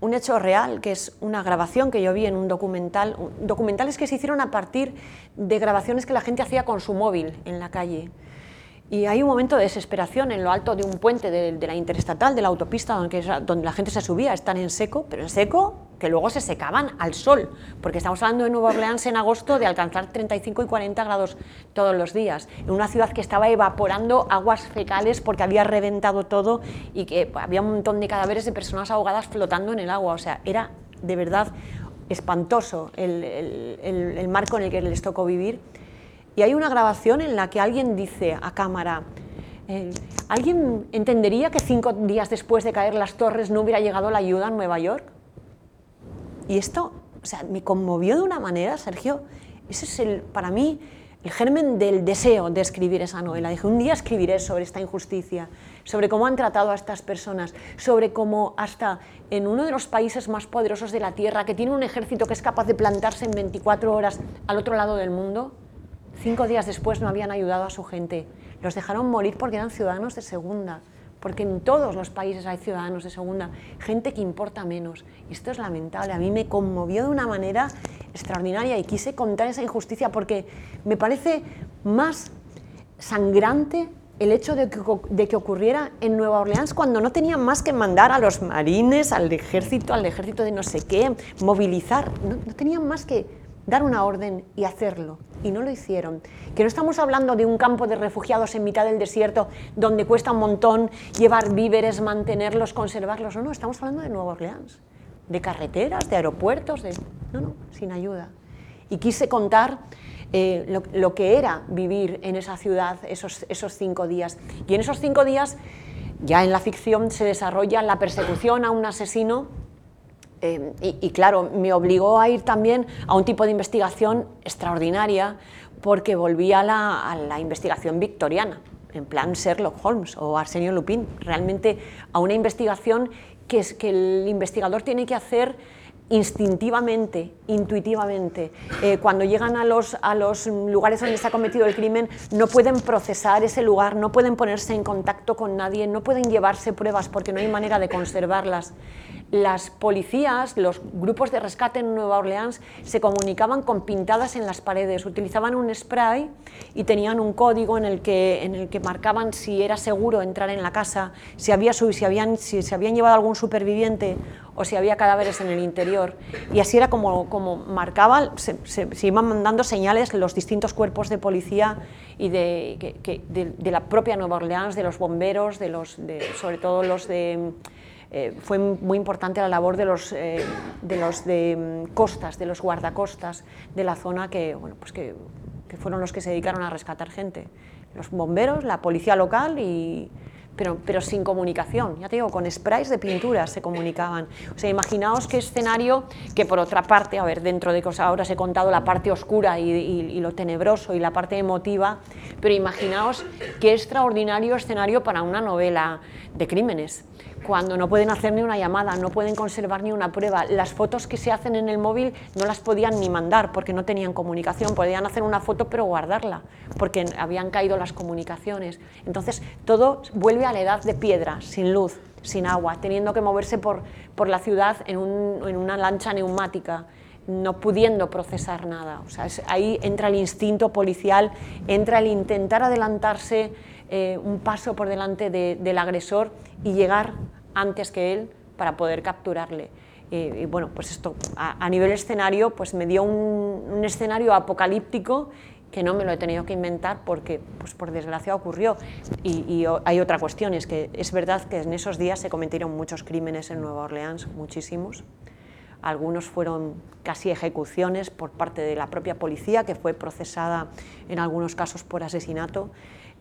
un hecho real, que es una grabación que yo vi en un documental, documentales que se hicieron a partir de grabaciones que la gente hacía con su móvil en la calle. Y hay un momento de desesperación en lo alto de un puente de, la interestatal, de la autopista, donde, la gente se subía, están en seco, pero en seco que luego se secaban al sol, porque estamos hablando de Nueva Orleans en agosto de alcanzar 35 y 40 grados todos los días, en una ciudad que estaba evaporando aguas fecales porque había reventado todo y que había un montón de cadáveres de personas ahogadas flotando en el agua, o sea, era de verdad espantoso el marco en el que les tocó vivir y hay una grabación en la que alguien dice a cámara, eh, ¿alguien entendería que cinco días después de caer las torres no hubiera llegado la ayuda a Nueva York? Y esto, o sea, me conmovió de una manera, Sergio, ese es el, para mí el germen del deseo de escribir esa novela. Dije, un día escribiré sobre esta injusticia, sobre cómo han tratado a estas personas, sobre cómo hasta en uno de los países más poderosos de la Tierra, que tiene un ejército que es capaz de plantarse en 24 horas al otro lado del mundo, Cinco días después no habían ayudado a su gente. Los dejaron morir porque eran ciudadanos de segunda, porque en todos los países hay ciudadanos de segunda, gente que importa menos. Y esto es lamentable. A mí me conmovió de una manera extraordinaria y quise contar esa injusticia porque me parece más sangrante el hecho de que, ocurriera en Nueva Orleans cuando no tenían más que mandar a los marines, al ejército, al ejército de no sé qué, movilizar. no tenían más que dar una orden y hacerlo. Y no lo hicieron. Que no estamos hablando de un campo de refugiados en mitad del desierto donde cuesta un montón llevar víveres, mantenerlos, conservarlos. No, no, estamos hablando de Nueva Orleans, de carreteras, de aeropuertos, de... No, no, sin ayuda. Y quise contar eh, lo, que era vivir en esa ciudad esos, esos cinco días. Y en esos cinco días, ya en la ficción, se desarrolla la persecución a un asesino Em, y, claro, me obligó a ir también a un tipo de investigación extraordinaria porque volví a la, investigación victoriana, en plan Sherlock Holmes o Arsenio Lupin, realmente a una investigación que, es, que el investigador tiene que hacer instintivamente, intuitivamente. Eh, cuando llegan a los, a los lugares donde se ha cometido el crimen, no pueden procesar ese lugar, no pueden ponerse en contacto con nadie, no pueden llevarse pruebas porque no hay manera de conservarlas las policías, los grupos de rescate en Nueva Orleans se comunicaban con pintadas en las paredes, utilizaban un spray y tenían un código en el que, en el que marcaban si era seguro entrar en la casa, si, había, si, habían, si se habían llevado algún superviviente o si había cadáveres en el interior. Y así era como, como marcaba, se, iban mandando señales los distintos cuerpos de policía y de, de, la propia Nueva Orleans, de los bomberos, de los, sobre todo los de eh, fue muy importante la labor de los, eh, de los de mm, costas, de los guardacostas de la zona que, bueno, pues que, fueron los que se dedicaron a rescatar gente. Los bomberos, la policía local y, pero, pero, sin comunicación, ya te digo, con sprays de pintura se comunicaban. O sea, imaginaos qué escenario que por otra parte, a ver, dentro de cosas, ahora os he contado la parte oscura y, lo tenebroso y la parte emotiva, pero imaginaos qué extraordinario escenario para una novela de crímenes cuando no pueden hacer ni una llamada, no pueden conservar ni una prueba. Las fotos que se hacen en el móvil no las podían ni mandar porque no tenían comunicación. Podían hacer una foto pero guardarla porque habían caído las comunicaciones. Entonces todo vuelve a la edad de piedra, sin luz, sin agua, teniendo que moverse por, por la ciudad en, un, en una lancha neumática no pudiendo procesar nada. O sea, ahí entra el instinto policial, entra el intentar adelantarse eh, un paso por delante del agresor y llegar antes que él para poder capturarle. y bueno, pues esto a, nivel escenario pues me dio un, escenario apocalíptico que no me lo he tenido que inventar porque, pues por desgracia, ocurrió. Y, y, hay otra cuestión, es que es verdad que en esos días se cometieron muchos crímenes en Nueva Orleans, muchísimos. Algunos fueron casi ejecuciones por parte de la propia policía, que fue procesada en algunos casos por asesinato.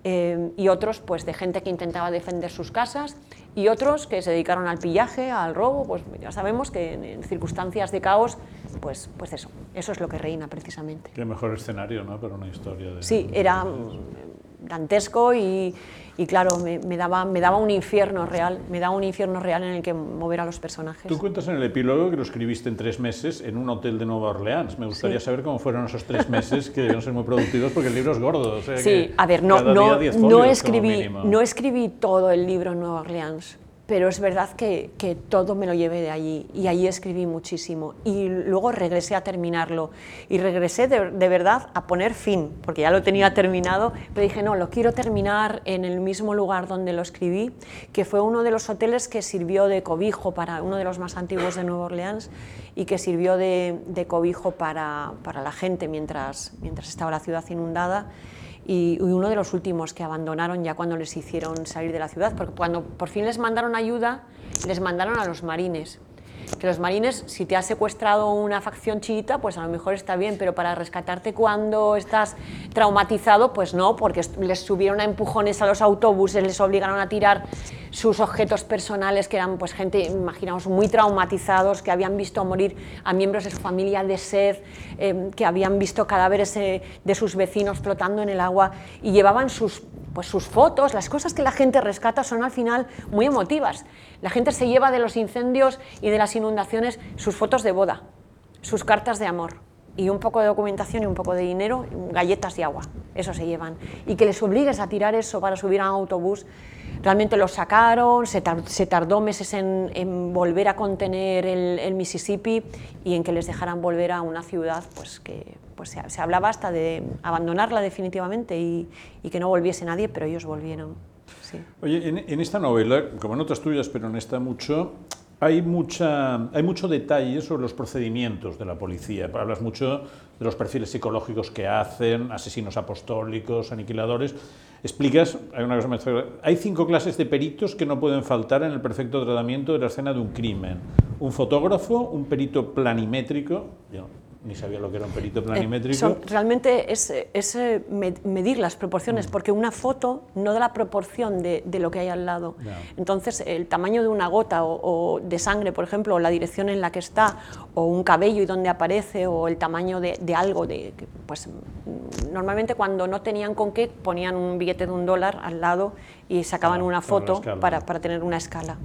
Eh, y otros pues de gente que intentaba defender sus casas y otros que se dedicaron al pillaje, al robo, pues ya sabemos que en, circunstancias de caos, pues, pues eso, eso es lo que reina precisamente. Qué mejor escenario, ¿no? Para una historia de... Sí, era dantesco y, y claro, me, me, daba, me daba un infierno real, me daba un infierno real en el que mover a los personajes. Tú cuentas en el epílogo que lo escribiste en tres meses en un hotel de Nueva Orleans. Me gustaría sí. saber cómo fueron esos tres meses que debieron ser muy productivos porque el libro es gordo. O sea sí, a ver, no, no, no, escribí, no escribí todo el libro en Nueva Orleans pero es verdad que, todo me lo llevé de allí y allí escribí muchísimo. Y luego regresé a terminarlo. Y regresé de, de, verdad a poner fin, porque ya lo tenía terminado, pero dije, no, lo quiero terminar en el mismo lugar donde lo escribí, que fue uno de los hoteles que sirvió de cobijo para uno de los más antiguos de Nueva Orleans y que sirvió de, de cobijo para, para la gente mientras, mientras estaba la ciudad inundada y uno de los últimos que abandonaron ya cuando les hicieron salir de la ciudad, porque cuando por fin les mandaron ayuda, les mandaron a los marines. Que los marines, si te ha secuestrado una facción chiita, pues a lo mejor está bien, pero para rescatarte cuando estás traumatizado, pues no, porque les subieron a empujones a los autobuses, les obligaron a tirar sus objetos personales, que eran pues gente, imaginamos, muy traumatizados, que habían visto morir a miembros de su familia de sed, eh, que habían visto cadáveres eh, de sus vecinos flotando en el agua y llevaban sus, pues, sus fotos, las cosas que la gente rescata son al final muy emotivas. La gente se lleva de los incendios y de las inundaciones sus fotos de boda, sus cartas de amor y un poco de documentación y un poco de dinero, galletas y agua, eso se llevan. Y que les obligues a tirar eso para subir a un autobús, realmente lo sacaron, se, tar se tardó meses en, en, volver a contener el, el, Mississippi y en que les dejaran volver a una ciudad pues que pues se, se hablaba hasta de abandonarla definitivamente y, y, que no volviese nadie, pero ellos volvieron. Sí. Oye, en, en esta novela, como en otras tuyas, pero en esta mucho, hay, mucha, hay mucho detalle sobre los procedimientos de la policía. Hablas mucho de los perfiles psicológicos que hacen, asesinos apostólicos, aniquiladores. Explicas, hay una cosa hay cinco clases de peritos que no pueden faltar en el perfecto tratamiento de la escena de un crimen. Un fotógrafo, un perito planimétrico, ni sabía lo que era un perito planimétrico. Eh, son, realmente es, es, eh, medir las proporciones, mm. porque una foto no da la proporción de, de lo que hay al lado. Entonces, el tamaño de una gota o, o, de sangre, por ejemplo, o la dirección en la que está, o un cabello y dónde aparece, o el tamaño de, de algo, de, pues normalmente cuando no tenían con qué, ponían un billete de un dólar al lado y sacaban una foto para, para tener una escala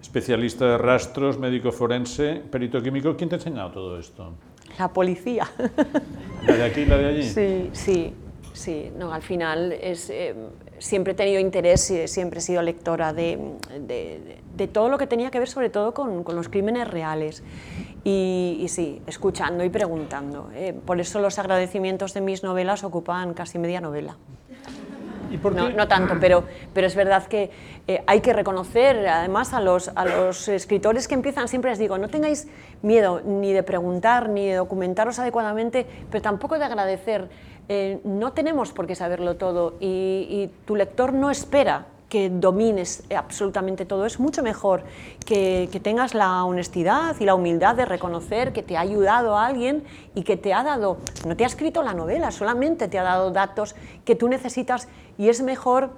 especialista de rastros, médico forense, perito químico. ¿Quién te ha enseñado todo esto? La policía. [LAUGHS] ¿La de aquí y la de allí? Sí, sí, sí. No, al final es, eh, siempre he tenido interés y siempre he sido lectora de, de, todo lo que tenía que ver sobre todo con, con los crímenes reales. Y, y, sí, escuchando y preguntando. Eh, por eso los agradecimientos de mis novelas ocupan casi media novela. No, no, tanto, pero, pero es verdad que eh, hay que reconocer además a los, a los escritores que empiezan, siempre les digo, no tengáis miedo ni de preguntar, ni de documentaros adecuadamente, pero tampoco de agradecer. Eh, no tenemos por qué saberlo todo y, y tu lector no espera que domines absolutamente todo. Es mucho mejor que, tengas la honestidad y la humildad de reconocer que te ha ayudado a alguien y que te ha dado, no te ha escrito la novela, solamente te ha dado datos que tú necesitas y es mejor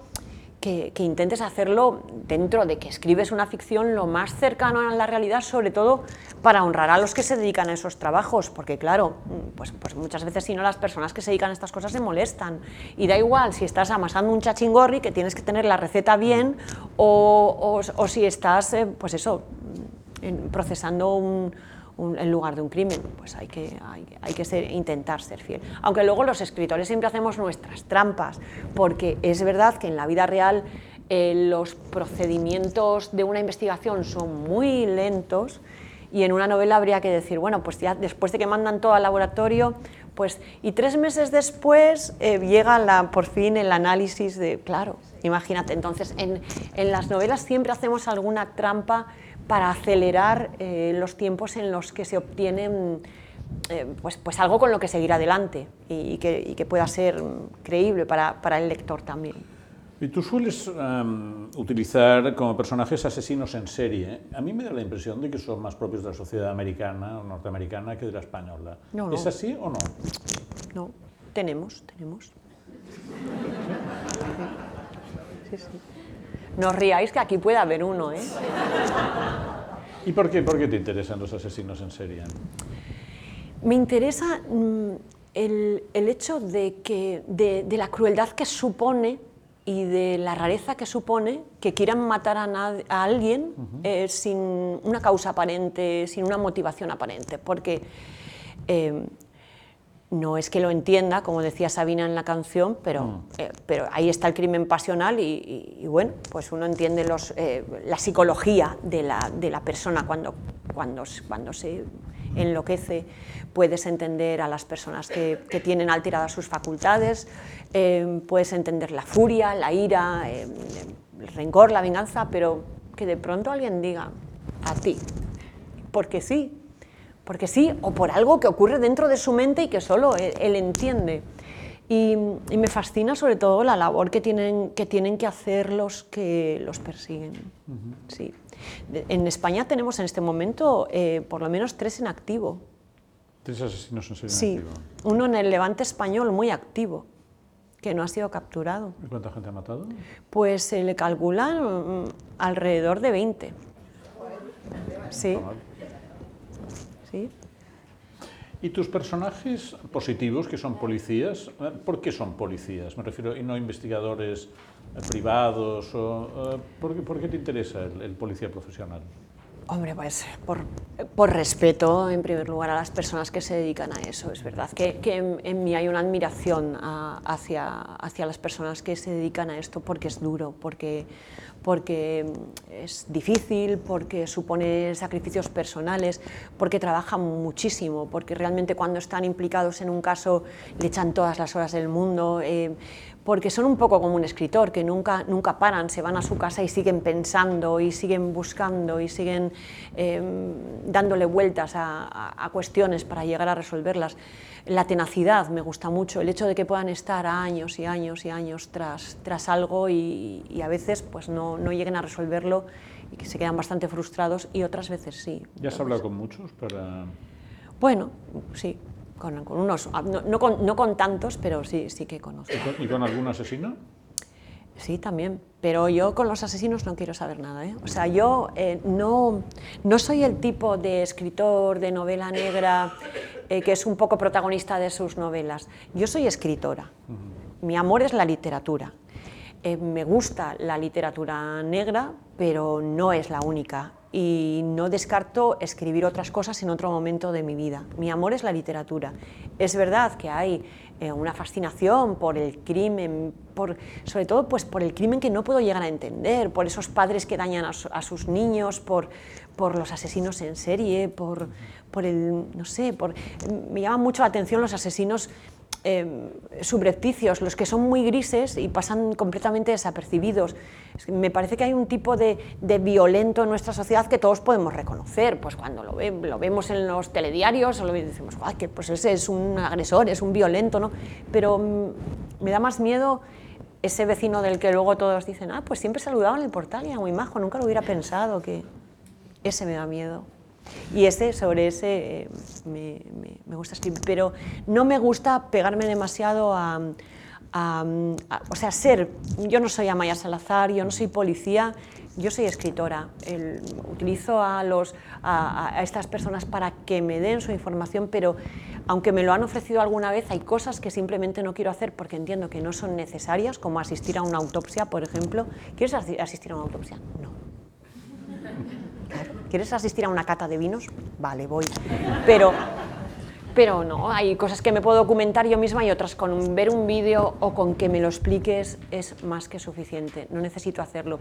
que, intentes hacerlo dentro de que escribes una ficción lo más cercano a la realidad, sobre todo para honrar a los que se dedican a esos trabajos, porque claro, pues, pues muchas veces si no las personas que se dedican a estas cosas se molestan. Y da igual si estás amasando un chachingorri, que tienes que tener la receta bien, o, o, si estás, eh, pues eso, procesando un en lugar de un crimen, pues hay que, hay, que ser, intentar ser fiel. Aunque luego los escritores siempre hacemos nuestras trampas, porque es verdad que en la vida real eh, los procedimientos de una investigación son muy lentos y en una novela habría que decir, bueno, pues ya después de que mandan todo al laboratorio, pues, y tres meses después eh, llega la, por fin el análisis de, claro, imagínate, entonces en, en las novelas siempre hacemos alguna trampa para acelerar eh, los tiempos en los que se obtienen eh, pues, pues algo con lo que seguir adelante y, que, pueda ser creíble para, para, el lector también. Y tú sueles em, utilizar como personajes asesinos en serie. A mí me da la impresión de que son más propios de la sociedad americana o norteamericana que de la española. ¿Es así o no? No, tenemos, tenemos. [LAUGHS] Sí, sí. No os riáis que aquí puede haber uno, ¿eh? ¿Y por qué, por qué te interesan los asesinos en serie? Me interesa mm, el, el, hecho de, que, de, la crueldad que supone y de la rareza que supone que quieran matar a, a alguien eh, sin una causa aparente, sin una motivación aparente. Porque eh, no es que lo entienda, como decía Sabina en la canción, pero, mm. eh, pero ahí está el crimen pasional y, bueno, pues uno entiende los, eh, la psicología de la, de la, persona cuando, cuando, cuando se enloquece, puedes entender a las personas que, que tienen alteradas sus facultades, eh, puedes entender la furia, la ira, el rencor, la venganza, pero que de pronto alguien diga a ti, porque sí, porque sí, o por algo que ocurre dentro de su mente y que solo él, entiende. Y, me fascina sobre todo la labor que tienen que, tienen que hacer los que los persiguen. sí. En España tenemos en este momento eh, por lo menos tres en activo. ¿Tres asesinos en serie sí, uno en el Levante español muy activo, que no ha sido capturado. ¿Y cuánta gente ha matado? Pues se le calculan mm, alrededor de 20. Sí. ¿Y tus personajes positivos, que son policías, por qué son policías? Me refiero, y no investigadores eh, privados, o, eh, ¿por, qué, ¿por, qué, te interesa el, policía profesional? Hombre, pues por, por, respeto, en primer lugar, a las personas que se dedican a eso. Es verdad que, que en, mí hay una admiración hacia, hacia las personas que se dedican a esto porque es duro, porque, porque es difícil, porque supone sacrificios personales, porque trabajan muchísimo, porque realmente cuando están implicados en un caso le echan todas las horas del mundo, eh, porque son un poco como un escritor, que nunca, nunca paran, se van a su casa y siguen pensando y siguen buscando y siguen eh, dándole vueltas a cuestiones para llegar a resolverlas la tenacidad me gusta mucho, el hecho de que puedan estar años y años y años tras, tras algo y, a veces pues no, no, lleguen a resolverlo y que se quedan bastante frustrados y otras veces sí. ¿Ya has hablado con muchos para...? Bueno, sí, con, con unos, no, no, con, no, con, tantos, pero sí, sí que conozco. ¿Y con, algún asesino? Sí, también. Pero yo con los asesinos no quiero saber nada. ¿eh? O sea, yo eh, no, no soy el tipo de escritor de novela negra eh, que es un poco protagonista de sus novelas. Yo soy escritora, mi amor es la literatura. Eh, me gusta la literatura negra, pero no es la única y no descarto escribir otras cosas en otro momento de mi vida. Mi amor es la literatura. Es verdad que hay eh, una fascinación por el crimen, por, sobre todo pues, por el crimen que no puedo llegar a entender, por esos padres que dañan a, sus niños, por, por los asesinos en serie, por, por el, no sé, por, me llama mucho la atención los asesinos eh, subrepticios, los que son muy grises y pasan completamente desapercibidos. Me parece que hay un tipo de, violento en nuestra sociedad que todos podemos reconocer, pues cuando lo, lo vemos en los telediarios, lo decimos, que pues ese es un agresor, es un violento, ¿no? Pero mm, me da más miedo ese vecino del que luego todos dicen, ah, pues siempre saludaba en el portal y era muy majo, nunca lo hubiera pensado, que ese me da miedo. Y ese, sobre ese eh, me, me, gusta escribir, pero no me gusta pegarme demasiado a, o sea, ser, yo no soy Amaya Salazar, yo no soy policía, yo soy escritora. utilizo a, los, a, estas personas para que me den su información, pero aunque me lo han ofrecido alguna vez, hay cosas que simplemente no quiero hacer porque entiendo que no son necesarias, como asistir a una autopsia, por ejemplo. ¿Quieres asistir a una autopsia? No. ¿Quieres asistir a una cata de vinos? Vale, voy. Pero, pero no, hay cosas que me puedo documentar yo misma y otras con ver un vídeo o con que me lo expliques es más que suficiente. No necesito hacerlo.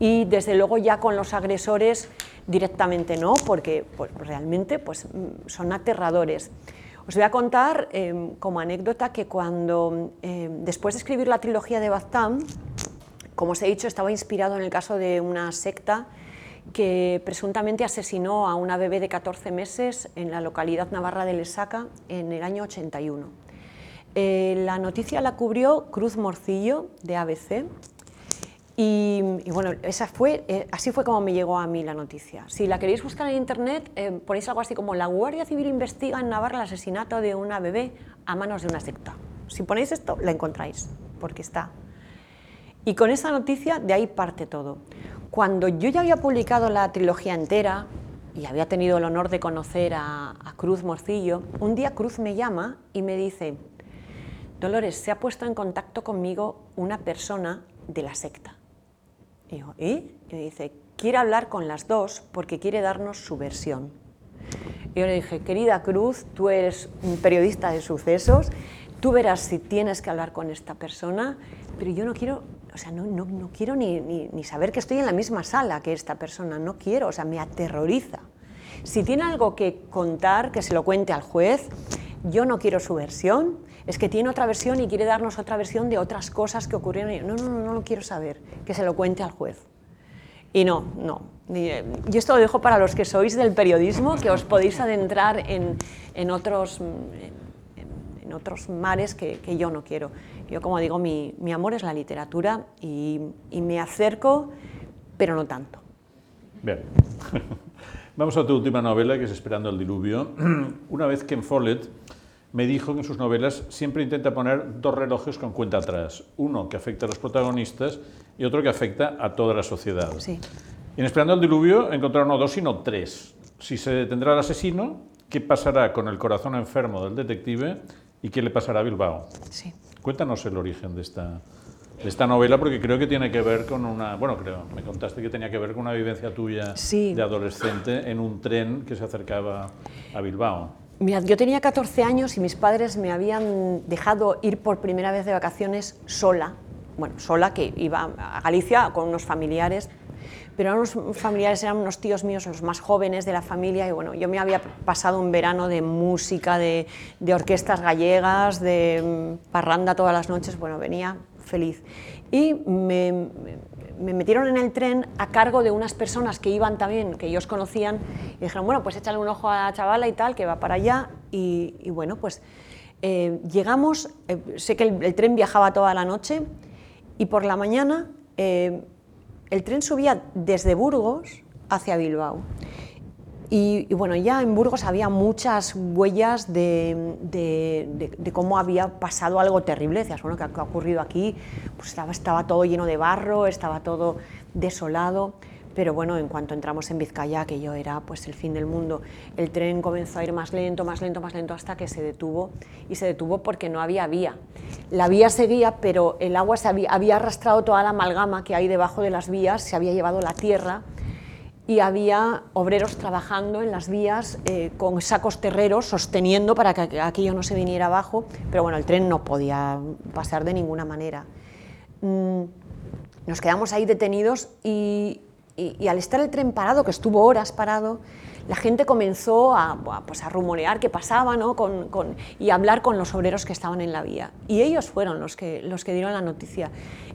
Y desde luego ya con los agresores directamente no, porque pues, realmente pues, son aterradores. Os voy a contar em, como anécdota que cuando, em, después de escribir la trilogía de Baztán, como os he dicho, estaba inspirado en el caso de una secta que presuntamente asesinó a una bebé de 14 meses en la localidad navarra de Lesaca en el año 81. Eh, la noticia la cubrió Cruz Morcillo de ABC y, bueno, esa fue, eh, así fue como me llegó a mí la noticia. Si la queréis buscar en internet, eh, ponéis algo así como la Guardia Civil investiga en Navarra el asesinato de una bebé a manos de una secta. Si ponéis esto, la encontráis, porque está. Y con esa noticia de ahí parte todo. Cuando yo ya había publicado la trilogía entera y había tenido el honor de conocer a, Cruz Morcillo, un día Cruz me llama y me dice, Dolores, se ha puesto en contacto conmigo una persona de la secta. Y yo, ¿y? Y me dice, quiere hablar con las dos porque quiere darnos su versión. Y yo le dije, querida Cruz, tú eres un periodista de sucesos, tú verás si tienes que hablar con esta persona, pero yo no quiero o sea, no, no, no quiero ni, ni, saber que estoy en la misma sala que esta persona, no quiero, o sea, me aterroriza. Si tiene algo que contar, que se lo cuente al juez, yo no quiero su versión, es que tiene otra versión y quiere darnos otra versión de otras cosas que ocurrieron. No, no, no, no lo quiero saber, que se lo cuente al juez. Y no, no. Yo esto lo dejo para los que sois del periodismo, que os podéis adentrar en, en otros, en, otros mares que, que yo no quiero. Yo, como digo, mi, amor es la literatura y, me acerco, pero no tanto. Bien. [LAUGHS] Vamos a tu última novela, que es Esperando el diluvio. [CLEARS THROAT] Una vez que en Follett me dijo que en sus novelas siempre intenta poner dos relojes con cuenta atrás. Uno que afecta a los protagonistas y otro que afecta a toda la sociedad. Sí. Y en Esperando el diluvio encontraron no dos, sino tres. Si se detendrá el asesino, ¿qué pasará con el corazón enfermo del detective y qué le pasará a Bilbao? Sí. Cuéntanos el origen de esta, de esta novela, porque creo que tiene que ver con una. Bueno, creo, me contaste que tenía que ver con una vivencia tuya de adolescente en un tren que se acercaba a Bilbao. Mira, yo tenía 14 años y mis padres me habían dejado ir por primera vez de vacaciones sola, bueno, sola, que iba a Galicia con unos familiares pero unos familiares eran unos tíos míos, los más jóvenes de la familia, y bueno, yo me había pasado un verano de música, de, orquestas gallegas, de mm, parranda todas las noches, bueno, venía feliz. Y me, me, metieron en el tren a cargo de unas personas que iban también, que ellos conocían, y dijeron, bueno, pues échale un ojo a la chavala y tal, que va para allá, y, y bueno, pues eh, llegamos, eh, sé que el, tren viajaba toda la noche, y por la mañana... Eh, el tren subía desde Burgos hacia Bilbao. Y, bueno, ya en Burgos había muchas huellas de, cómo había pasado algo terrible. Decías, bueno, ¿qué, ha ocurrido aquí? Pues estaba, estaba todo lleno de barro, estaba todo desolado. Pero bueno, en cuanto entramos en Vizcaya, que yo era pues el fin del mundo, el tren comenzó a ir más lento, más lento, más lento hasta que se detuvo y se detuvo porque no había vía. La vía seguía, pero el agua se había, arrastrado toda la amalgama que hay debajo de las vías, se había llevado la tierra y había obreros trabajando en las vías eh, con sacos terreros sosteniendo para que aquello no se viniera abajo, pero bueno, el tren no podía pasar de ninguna manera. Mm, nos quedamos ahí detenidos y, y, al estar el tren parado, que estuvo horas parado, la gente comenzó a, pues a rumorear qué pasaba ¿no? con, con, y hablar con los obreros que estaban en la vía. Y ellos fueron los que, los que dieron la noticia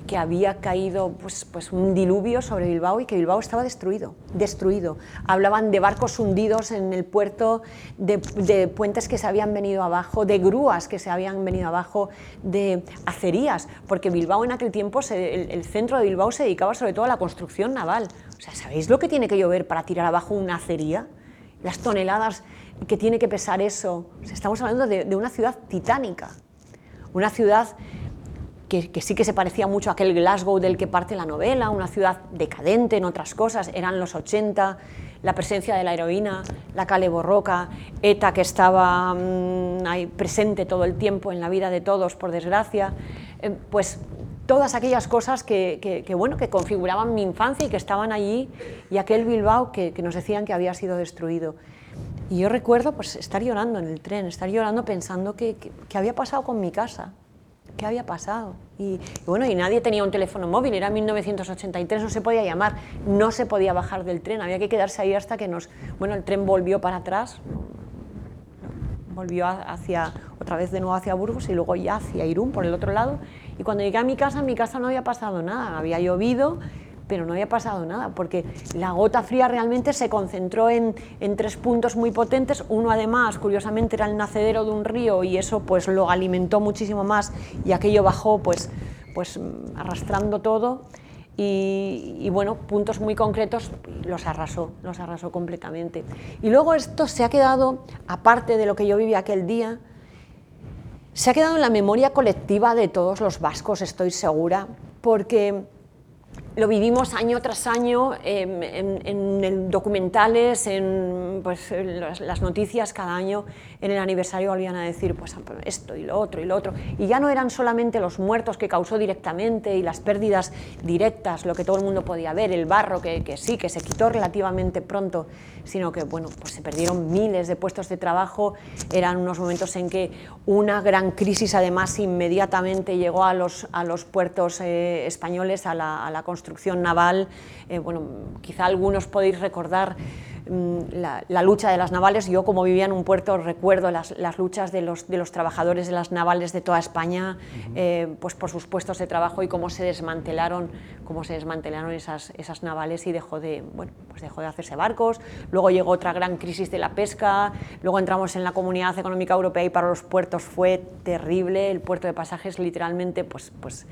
que había caído pues, pues un diluvio sobre Bilbao y que Bilbao estaba destruido, destruido. Hablaban de barcos hundidos en el puerto, de, de, puentes que se habían venido abajo, de grúas que se habían venido abajo, de acerías, porque Bilbao en aquel tiempo, el, centro de Bilbao se dedicaba sobre todo a la construcción naval. O sea, ¿sabéis lo que tiene que llover para tirar abajo una acería? Las toneladas que tiene que pesar eso. O estamos hablando de una ciudad titánica, una ciudad que, que, sí que se parecía mucho a aquel Glasgow del que parte la novela, una ciudad decadente en otras cosas, eran los 80, la presencia de la heroína, la Cale Borroca, ETA que estaba mmm, ahí presente todo el tiempo en la vida de todos, por desgracia, eh, pues todas aquellas cosas que, que, que, bueno, que configuraban mi infancia y que estaban allí, y aquel Bilbao que, que nos decían que había sido destruido. Y yo recuerdo pues, estar llorando en el tren, estar llorando pensando que, que había pasado con mi casa, ¿Qué había pasado? Y, y, bueno, y nadie tenía un teléfono móvil, era 1983, no se podía llamar, no se podía bajar del tren, había que quedarse ahí hasta que nos... Bueno, el tren volvió para atrás, volvió hacia, otra vez de nuevo hacia Burgos y luego ya hacia Irún, por el otro lado. Y cuando llegué a mi casa, en mi casa no había pasado nada, había llovido, pero no había pasado nada, porque la gota fría realmente se concentró en, en, tres puntos muy potentes. Uno además, curiosamente, era el nacedero de un río y eso pues lo alimentó muchísimo más y aquello bajó pues, pues arrastrando todo. Y, y, bueno, puntos muy concretos los arrasó, los arrasó completamente. Y luego esto se ha quedado, aparte de lo que yo viví aquel día, se ha quedado en la memoria colectiva de todos los vascos, estoy segura, porque lo vivimos año tras año en, en, en documentales, en, pues, las, noticias cada año, en el aniversario volvían a decir pues, esto y lo otro y lo otro. Y ya no eran solamente los muertos que causó directamente y las pérdidas directas, lo que todo el mundo podía ver, el barro que, sí, que se quitó relativamente pronto, sino que bueno, pues se perdieron miles de puestos de trabajo, eran unos momentos en que una gran crisis además inmediatamente llegó a los, a los puertos eh, españoles, a la, construcción naval, eh, bueno, quizá algunos podéis recordar mmm, la, la, lucha de las navales, yo como vivía en un puerto recuerdo las, las luchas de los, de los, trabajadores de las navales de toda España, uh -huh. eh, pues por sus puestos de trabajo y cómo se desmantelaron, cómo se desmantelaron esas, esas navales y dejó de, bueno, pues dejó de hacerse barcos, luego llegó otra gran crisis de la pesca, luego entramos en la Comunidad Económica Europea y para los puertos fue terrible, el puerto de pasajes literalmente pues, pues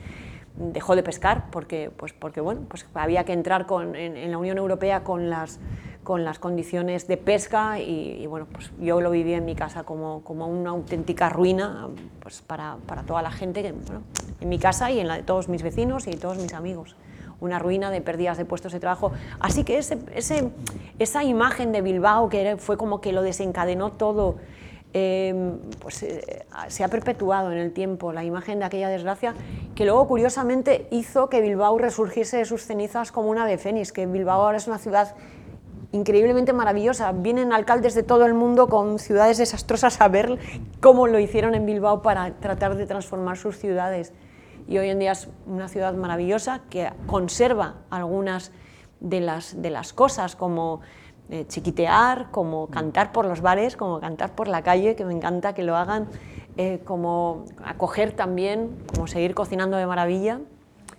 dejó de pescar porque, pues, porque bueno, pues había que entrar con, en, la Unión Europea con las, con las condiciones de pesca y, y, bueno, pues yo lo viví en mi casa como, como una auténtica ruina pues para, para toda la gente, que, bueno, en mi casa y en la de todos mis vecinos y todos mis amigos una ruina de pérdidas de puestos de trabajo. Así que ese, ese, esa imagen de Bilbao que fue como que lo desencadenó todo, eh, pues, eh, se ha perpetuado en el tiempo la imagen de aquella desgracia que luego curiosamente hizo que Bilbao resurgiese de sus cenizas como una ave fénix, que Bilbao ahora es una ciudad increíblemente maravillosa. Vienen alcaldes de todo el mundo con ciudades desastrosas a ver cómo lo hicieron en Bilbao para tratar de transformar sus ciudades. Y hoy en día es una ciudad maravillosa que conserva algunas de las, de las cosas como eh, chiquitear, como cantar por los bares, como cantar por la calle, que me encanta que lo hagan, eh, como acoger también, como seguir cocinando de maravilla.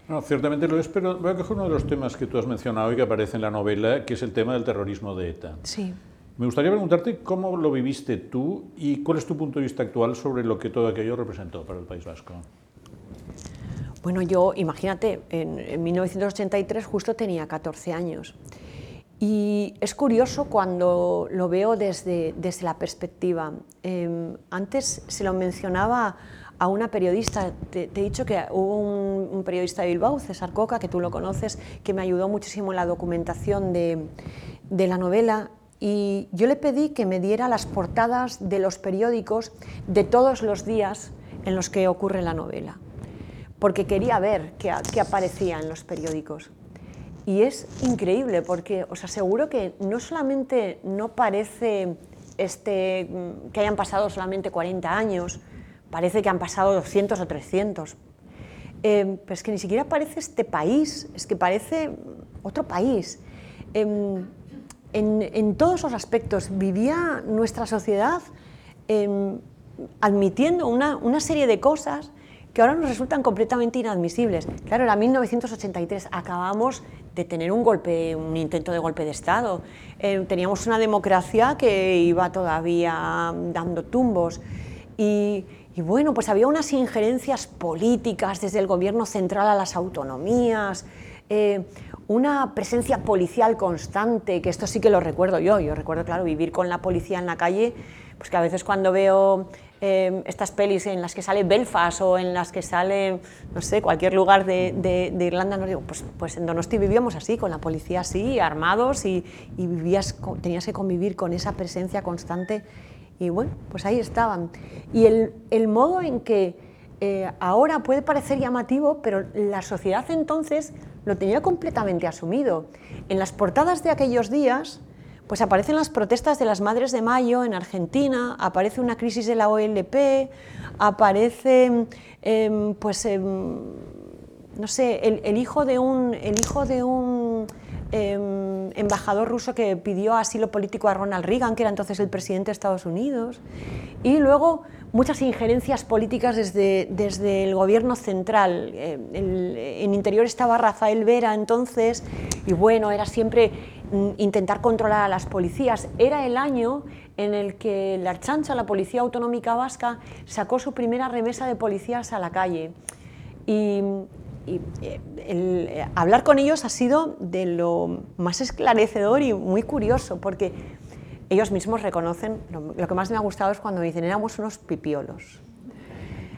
No, ciertamente lo es, pero voy a coger uno de los temas que tú has mencionado y que aparece en la novela, que es el tema del terrorismo de ETA. Sí. Me gustaría preguntarte cómo lo viviste tú y cuál es tu punto de vista actual sobre lo que todo aquello representó para el País Vasco. Bueno, yo, imagínate, en, en 1983 justo tenía 14 años. Y es curioso cuando lo veo desde, desde la perspectiva. Eh, antes se lo mencionaba a una periodista, te, te he dicho que hubo un, un, periodista de Bilbao, César Coca, que tú lo conoces, que me ayudó muchísimo en la documentación de, de la novela y yo le pedí que me diera las portadas de los periódicos de todos los días en los que ocurre la novela, porque quería ver qué, qué aparecía en los periódicos. Y es increíble porque os aseguro que no solamente no parece este, mm, que hayan pasado solamente 40 años, parece que han pasado 200 o 300. Eh, pero es que ni siquiera parece este país, es que parece otro país. Em, en, todos los aspectos vivía nuestra sociedad em, admitiendo una, una serie de cosas que ahora nos resultan completamente inadmisibles. Claro, era 1983, acabamos de tener un golpe, un intento de golpe de Estado. Eh, teníamos una democracia que iba todavía dando tumbos. Y, bueno, pues había unas injerencias políticas desde el gobierno central a las autonomías, eh, una presencia policial constante, que esto sí que lo recuerdo yo. Yo recuerdo, claro, vivir con la policía en la calle, pues que a veces cuando veo Em, estas pelis en las que sale Belfast o en las que sale, no sé, cualquier lugar de, Irlanda, no digo, pues, pues en Donosti vivíamos así, con la policía así, armados y, y vivías, tenías que convivir con esa presencia constante y bueno, pues ahí estaban. Y el, el modo en que eh, ahora puede parecer llamativo, pero la sociedad entonces lo tenía completamente asumido. En las portadas de aquellos días, pues aparecen las protestas de las Madres de Mayo en Argentina, aparece una crisis de la OLP, aparece, em, pues, em, no sé, el, hijo de un, el hijo de un em, embajador ruso que pidió asilo político a Ronald Reagan, que era entonces el presidente de Estados Unidos, y luego muchas injerencias políticas desde, desde el gobierno central. en interior estaba Rafael Vera entonces, y bueno, era siempre Mm, intentar controlar a las policías. Era el año en el que la Archancha, la Policía Autonómica Vasca, sacó su primera remesa de policías a la calle. Y, eh, eh, hablar con ellos ha sido de lo más esclarecedor y muy curioso, porque ellos mismos reconocen, lo, lo que más me ha gustado es cuando dicen, éramos unos pipiolos.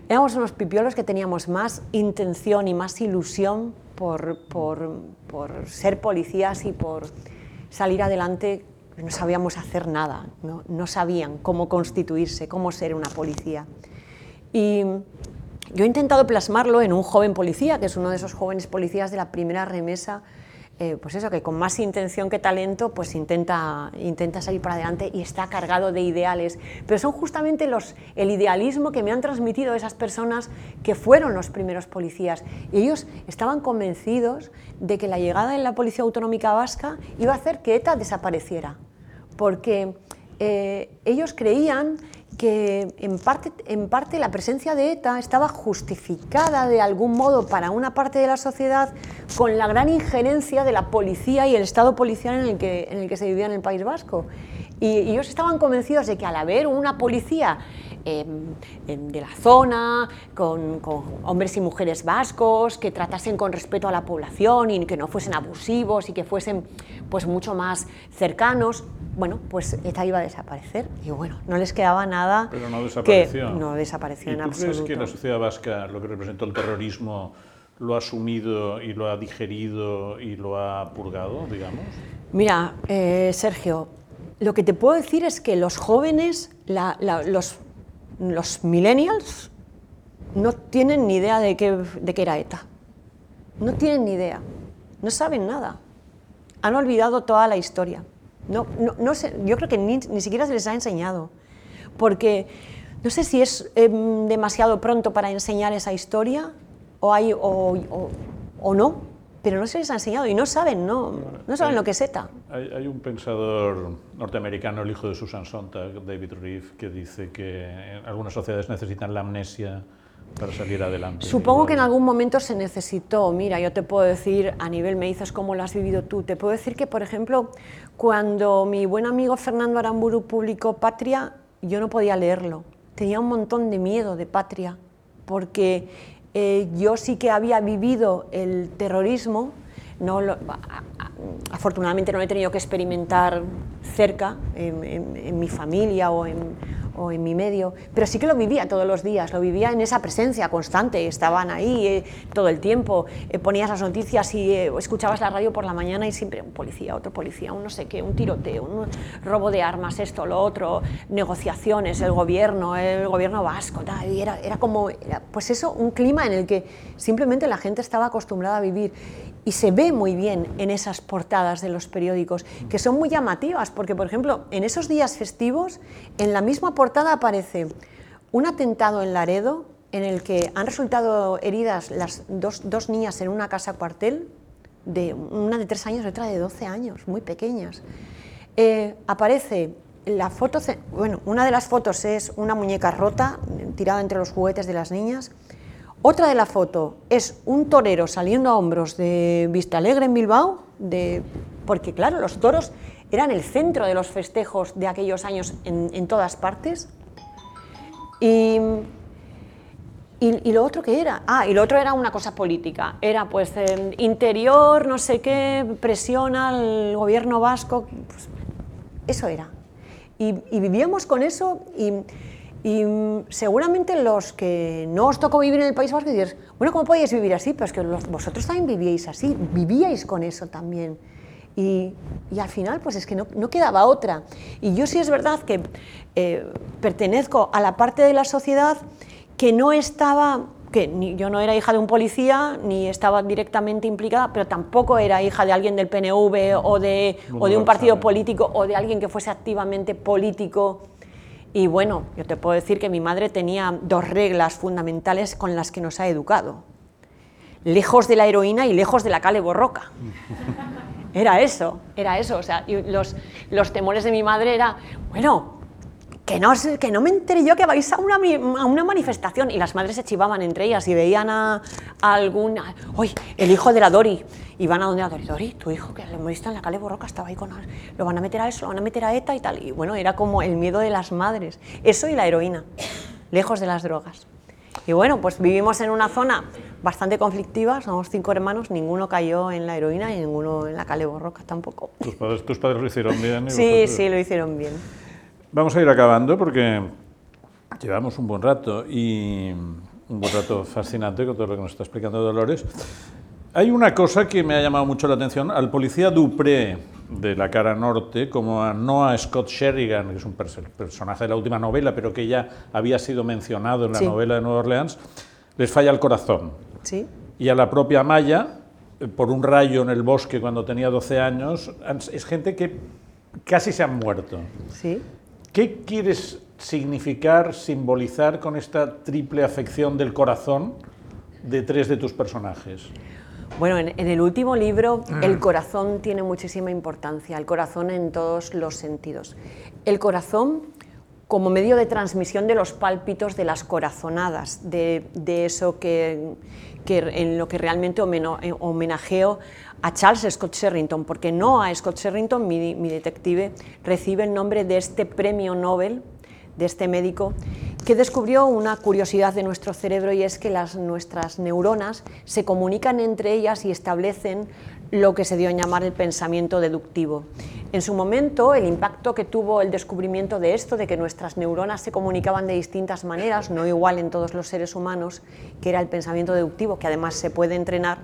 Éramos unos pipiolos que teníamos más intención y más ilusión por, por, por ser policías y por salir adelante no sabíamos hacer nada, ¿no? no sabían cómo constituirse, cómo ser una policía. Y yo he intentado plasmarlo en un joven policía, que es uno de esos jóvenes policías de la primera remesa eh, pues eso, que con más intención que talento, pues intenta, intenta salir para adelante y está cargado de ideales. Pero son justamente los, el idealismo que me han transmitido esas personas que fueron los primeros policías. Y ellos estaban convencidos de que la llegada en la Policía Autonómica Vasca iba a hacer que ETA desapareciera. Porque eh, ellos creían que en parte, en parte la presencia de ETA estaba justificada de algún modo para una parte de la sociedad con la gran injerencia de la policía y el Estado policial en el que, en el que se vivía en el País Vasco. Y, ellos estaban convencidos de que al haber una policía em, em, de la zona, con, hombres y mujeres vascos, que tratasen con respeto a la población y que no fuesen abusivos y que fuesen pues, mucho más cercanos, bueno, pues ETA iba a desaparecer. Y bueno, no les quedaba nada. Pero no desapareció. Que no desapareció ¿Y tú crees que la sociedad vasca, lo que representó el terrorismo, lo ha asumido y lo ha digerido y lo ha purgado, digamos? Mira, eh, Sergio, lo que te puedo decir es que los jóvenes, los, los millennials, no tienen ni idea de qué, de qué era ETA. No tienen ni idea. No saben nada. Han olvidado toda la historia. No, no, sé, yo creo que ni, siquiera se les ha enseñado. Porque no sé si es em, demasiado pronto para enseñar esa historia o, hay, o, o no, pero no se les ha enseñado y no saben, no, no saben lo que es ETA. Hay, un pensador norteamericano, el hijo de Susan Sontag, David Reeve, que dice que algunas sociedades necesitan la amnesia para salir adelante. Supongo que en algún momento se necesitó. Mira, yo te puedo decir, a nivel me dices cómo lo has vivido tú, te puedo decir que, por ejemplo, cuando mi buen amigo Fernando Aramburu publicó Patria, yo no podía leerlo. Tenía un montón de miedo de Patria, porque eh, yo sí que había vivido el terrorismo, no afortunadamente no he tenido que experimentar cerca en mi familia o en, o en mi medio, pero sí que lo vivía todos los días, lo vivía en esa presencia constante, estaban ahí eh, todo el tiempo, eh, ponías las noticias y eh, escuchabas la radio por la mañana y siempre un policía, otro policía, un no sé qué, un tiroteo, un robo de armas, esto, lo otro, negociaciones, el gobierno, el gobierno vasco, y era, era como, pues eso, un clima en el que simplemente la gente estaba acostumbrada a vivir y se ve muy bien en esas portadas de los periódicos, que son muy llamativas, porque por ejemplo, en esos días festivos, en la misma portada aparece un atentado en Laredo, en el que han resultado heridas las dos, niñas en una casa cuartel, de, una de tres años y otra de 12 años, muy pequeñas. Eh, aparece la foto, bueno, una de las fotos es una muñeca rota, tirada entre los juguetes de las niñas. Otra de la foto es un torero saliendo a hombros de Vista Alegre en Bilbao, de, porque claro, los toros eran el centro de los festejos de aquellos años en, en todas partes. Y ¿Y, lo otro qué era? Ah, y lo otro era una cosa política. Era pues interior, no sé qué, presiona al gobierno vasco. Pues, eso era. Y, vivíamos con eso y, seguramente los que no os tocó vivir en el País Vasco diréis, bueno, ¿cómo podéis vivir así? Pues que vosotros también vivíais así, vivíais con eso también. Y, al final, pues es que no, no, quedaba otra. Y yo sí es verdad que eh, pertenezco a la parte de la sociedad que no estaba, que ni, yo no era hija de un policía, ni estaba directamente implicada, pero tampoco era hija de alguien del PNV o de, o de un partido político o de alguien que fuese activamente político. Y bueno, yo te puedo decir que mi madre tenía dos reglas fundamentales con las que nos ha educado. Lejos de la heroína y lejos de la cale borroca. [LAUGHS] Era eso, era eso. O sea, los, los temores de mi madre era, bueno, que no, que no me enteré yo que vais a una, a una manifestación. Y las madres se chivaban entre ellas y veían a, alguna, uy, el hijo de la Dori. Y van a donde la Dori, Dori, tu hijo, que lo hemos visto en la calle Borroca, estaba ahí con... Lo van a meter a eso, lo van a meter a ETA y tal. Y bueno, era como el miedo de las madres. Eso y la heroína, lejos de las drogas. Y bueno, pues vivimos en una zona bastante conflictiva, somos cinco hermanos, ninguno cayó en la heroína y ninguno en la calle Borroca tampoco. ¿Tus padres, tus padres lo hicieron bien? sí, sí, lo hicieron bien. Vamos a ir acabando porque llevamos un buen rato y un buen rato fascinante con todo lo que nos está explicando Dolores. Hay una cosa que me ha llamado mucho la atención. Al policía Dupré de la cara norte, como a Noah Scott Sheridan, que es un personaje de la última novela, pero que ya había sido mencionado en la novela de Nueva Orleans, les falla el corazón. Sí. Y a la propia Maya, por un rayo en el bosque cuando tenía 12 años, es gente que casi se han muerto. Sí. ¿Qué quieres significar, simbolizar con esta triple afección del corazón de tres de tus personajes? Bueno, en, el último libro el corazón tiene muchísima importancia, el corazón en todos los sentidos. El corazón como medio de transmisión de los pálpitos, de las corazonadas, de, eso que, en lo que realmente eh, homenajeo a Charles Scott Sherrington, porque no a Scott Sherrington, mi, detective, recibe el nombre de este premio Nobel, de este médico, que descubrió una curiosidad de nuestro cerebro y es que las, nuestras neuronas se comunican entre ellas y establecen lo que se dio a llamar el pensamiento deductivo. En su momento, el impacto que tuvo el descubrimiento de esto, de que nuestras neuronas se comunicaban de distintas maneras, no igual en todos los seres humanos, que era el pensamiento deductivo, que además se puede entrenar,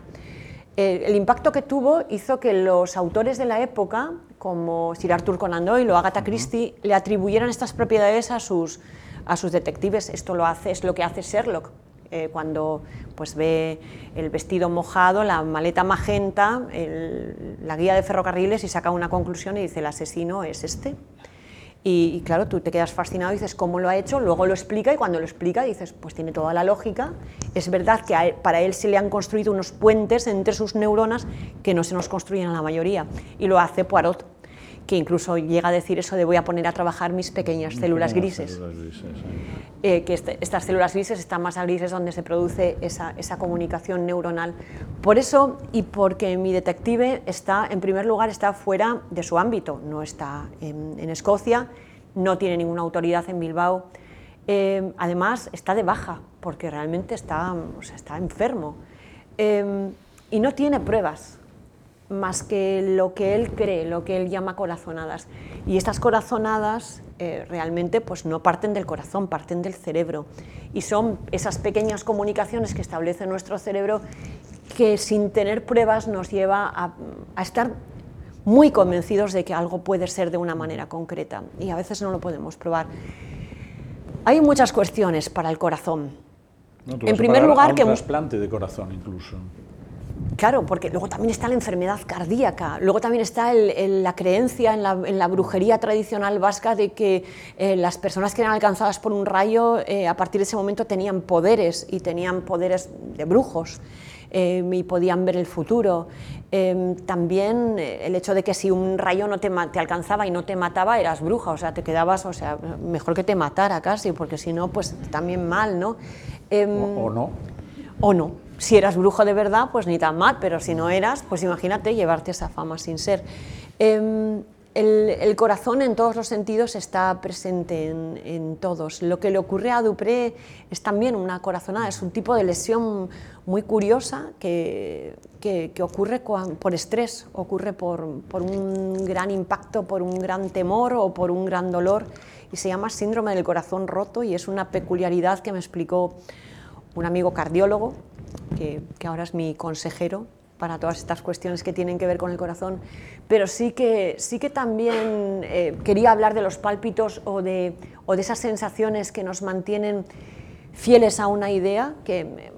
eh, el impacto que tuvo hizo que los autores de la época, como Sir Arthur Conan Doyle o Agatha Christie, le atribuyeran estas propiedades a sus, a sus detectives. Esto lo hace, es lo que hace Sherlock. Eh, cuando pues, ve el vestido mojado, la maleta magenta, la guía de ferrocarriles y saca una conclusión y dice el asesino es este. Y, claro, tú te quedas fascinado dices, ¿cómo lo ha hecho? Luego lo explica y cuando lo explica dices, pues tiene toda la lógica. Es verdad que para él se le han construido unos puentes entre sus neuronas que no se nos construyen a la mayoría. Y lo hace Poirot que incluso llega a decir eso de voy a poner a trabajar mis pequeñas células grises. Eh, que este, estas células grises están más a grises donde se produce esa, esa, comunicación neuronal. Por eso y porque mi detective está, en primer lugar, está fuera de su ámbito, no está en, Escocia, no tiene ninguna autoridad en Bilbao. Eh, además, está de baja, porque realmente está, o sea, está enfermo. Eh, y no tiene pruebas más que lo que él cree, lo que él llama corazonadas. Y estas corazonadas eh, realmente pues, no parten del corazón, parten del cerebro. Y son esas pequeñas comunicaciones que establece nuestro cerebro que sin tener pruebas nos lleva a, a estar muy convencidos de que algo puede ser de una manera concreta. Y a veces no lo podemos probar. Hay muchas cuestiones para el corazón. en primer lugar, que un trasplante de corazón incluso claro, porque luego también está la enfermedad cardíaca, luego también está la creencia en la, brujería tradicional vasca de que eh, las personas que eran alcanzadas por un rayo eh, a partir de ese momento tenían poderes y tenían poderes de brujos. Eh, y podían ver el futuro. Em, también el hecho de que si un rayo no te, te, alcanzaba y no te mataba, eras bruja, o sea, te quedabas, o sea, mejor que te matara casi, porque si no, pues también mal, ¿no? Em, o no. O no si eras brujo de verdad, pues ni tan mal, pero si no eras, pues imagínate llevarte esa fama sin ser. Em, el, corazón en todos los sentidos está presente en, todos. Lo que le ocurre a Dupré es también una corazonada, es un tipo de lesión muy curiosa que, que, ocurre por estrés, ocurre por, por, un gran impacto, por un gran temor o por un gran dolor y se llama síndrome del corazón roto y es una peculiaridad que me explicó un amigo cardiólogo que, ahora es mi consejero para todas estas cuestiones que tienen que ver con el corazón, pero sí que, sí que también eh, quería hablar de los pálpitos o de, o de esas sensaciones que nos mantienen fieles a una idea, que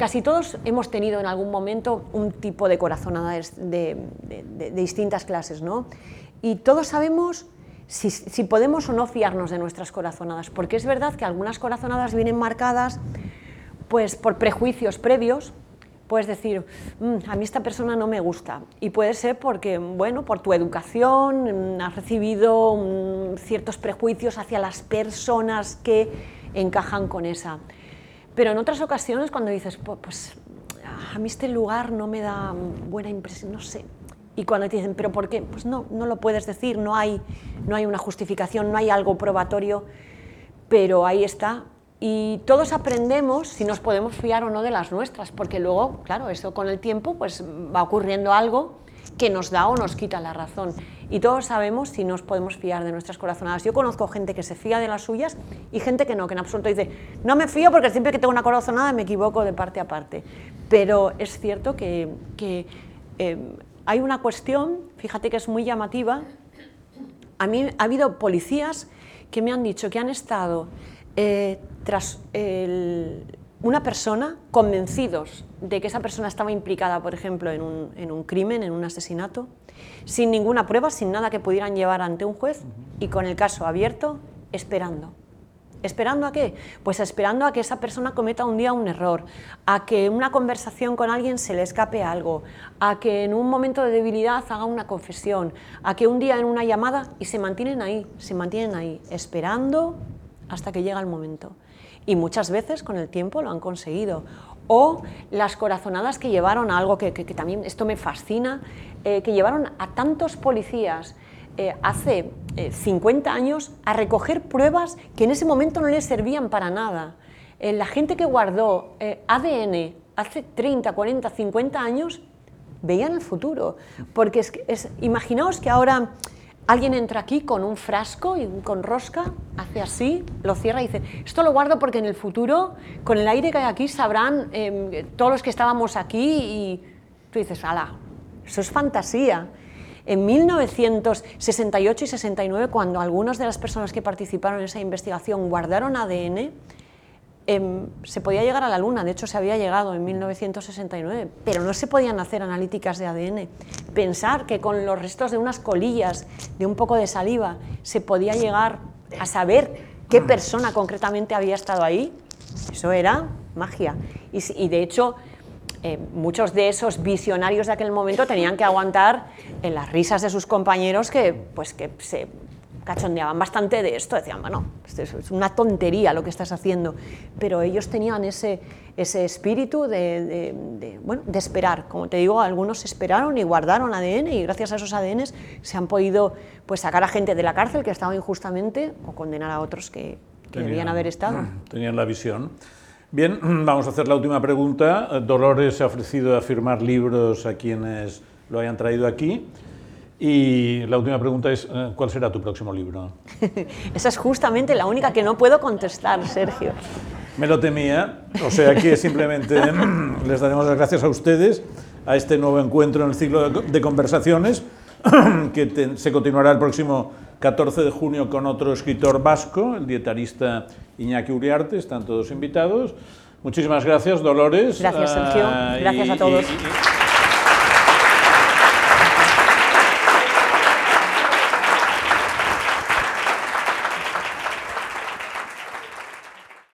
casi todos hemos tenido en algún momento un tipo de corazonada de, de, distintas clases, ¿no? Y todos sabemos si, si podemos o no fiarnos de nuestras corazonadas, porque es verdad que algunas corazonadas vienen marcadas pues por prejuicios previos, puedes decir, mm, a mí esta persona no me gusta. Y puede ser porque, bueno, por tu educación mm, has recibido mm, ciertos prejuicios hacia las personas que encajan con esa. Pero en otras ocasiones cuando dices, pues a mí este lugar no me da buena impresión, no sé. Y cuando te dicen, ¿pero por qué? Pues no, no lo puedes decir, no hay, no hay una justificación, no hay algo probatorio, pero ahí está y todos aprendemos si nos podemos fiar o no de las nuestras, porque luego, claro, eso con el tiempo pues va ocurriendo algo que nos da o nos quita la razón. Y todos sabemos si nos podemos fiar de nuestras corazonadas. Yo conozco gente que se fía de las suyas y gente que no, que en absoluto dice, no me fío porque siempre que tengo una corazonada me equivoco de parte a parte. Pero es cierto que, eh, hay una cuestión, fíjate que es muy llamativa, a mí ha habido policías que me han dicho que han estado eh, tras una persona, convencidos de que esa persona estaba implicada, por ejemplo, en un, crimen, en un asesinato, sin ninguna prueba, sin nada que pudieran llevar ante un juez y con el caso abierto, esperando. ¿Esperando a qué? Pues esperando a que esa persona cometa un día un error, a que una conversación con alguien se le escape algo, a que en un momento de debilidad haga una confesión, a que un día en una llamada y se mantienen ahí, se mantienen ahí, esperando hasta que llega el momento. Y muchas veces con el tiempo lo han conseguido. O las corazonadas que llevaron a algo que, también, esto me fascina, eh, que llevaron a tantos policías eh, hace 50 eh, años a recoger pruebas que en ese momento no les servían para nada. la gente que guardó ADN hace 30, 40, 50 años veían el futuro. Porque es, imaginaos que ahora Alguien entra aquí con un frasco y con rosca, hace así, lo cierra y dice, esto lo guardo porque en el futuro, con el aire que hay aquí, sabrán em, todos los que estábamos aquí y tú dices, ala, eso es fantasía. En 1968 y 69, cuando algunas de las personas que participaron en esa investigación guardaron ADN, Em, se podía llegar a la Luna, de hecho se había llegado en 1969, pero no se podían hacer analíticas de ADN. Pensar que con los restos de unas colillas, de un poco de saliva, se podía llegar a saber qué persona concretamente había estado ahí, eso era magia. Y, de hecho, eh, muchos de esos visionarios de aquel momento tenían que aguantar en las risas de sus compañeros que, pues, que se cachondeaban bastante de esto, decían, bueno, es una tontería lo que estás haciendo, pero ellos tenían ese, ese espíritu de, bueno, de esperar. Como te digo, algunos esperaron y guardaron ADN y gracias a esos ADN se han podido pues, sacar a gente de la cárcel que estaba injustamente o condenar a otros que, debían haber estado. [CLEARS THROAT] Tenían la visión. Bien, [CLEARS THROAT] vamos a hacer la última pregunta. Dolores se ha ofrecido a firmar libros a quienes lo hayan traído aquí. Y la última pregunta es, eh, ¿cuál será tu próximo libro? [LAUGHS] Esa es justamente la única que no puedo contestar, Sergio. Me lo temía, o sea que simplemente [LAUGHS] les daremos las gracias a ustedes a este nuevo encuentro en el ciclo de conversaciones [CLEARS THROAT] que se continuará el próximo 14 de junio con otro escritor vasco, el dietarista Iñaki Uriarte, están todos invitados. Muchísimas gracias, Dolores. Gracias, Sergio. Ah, gracias a todos.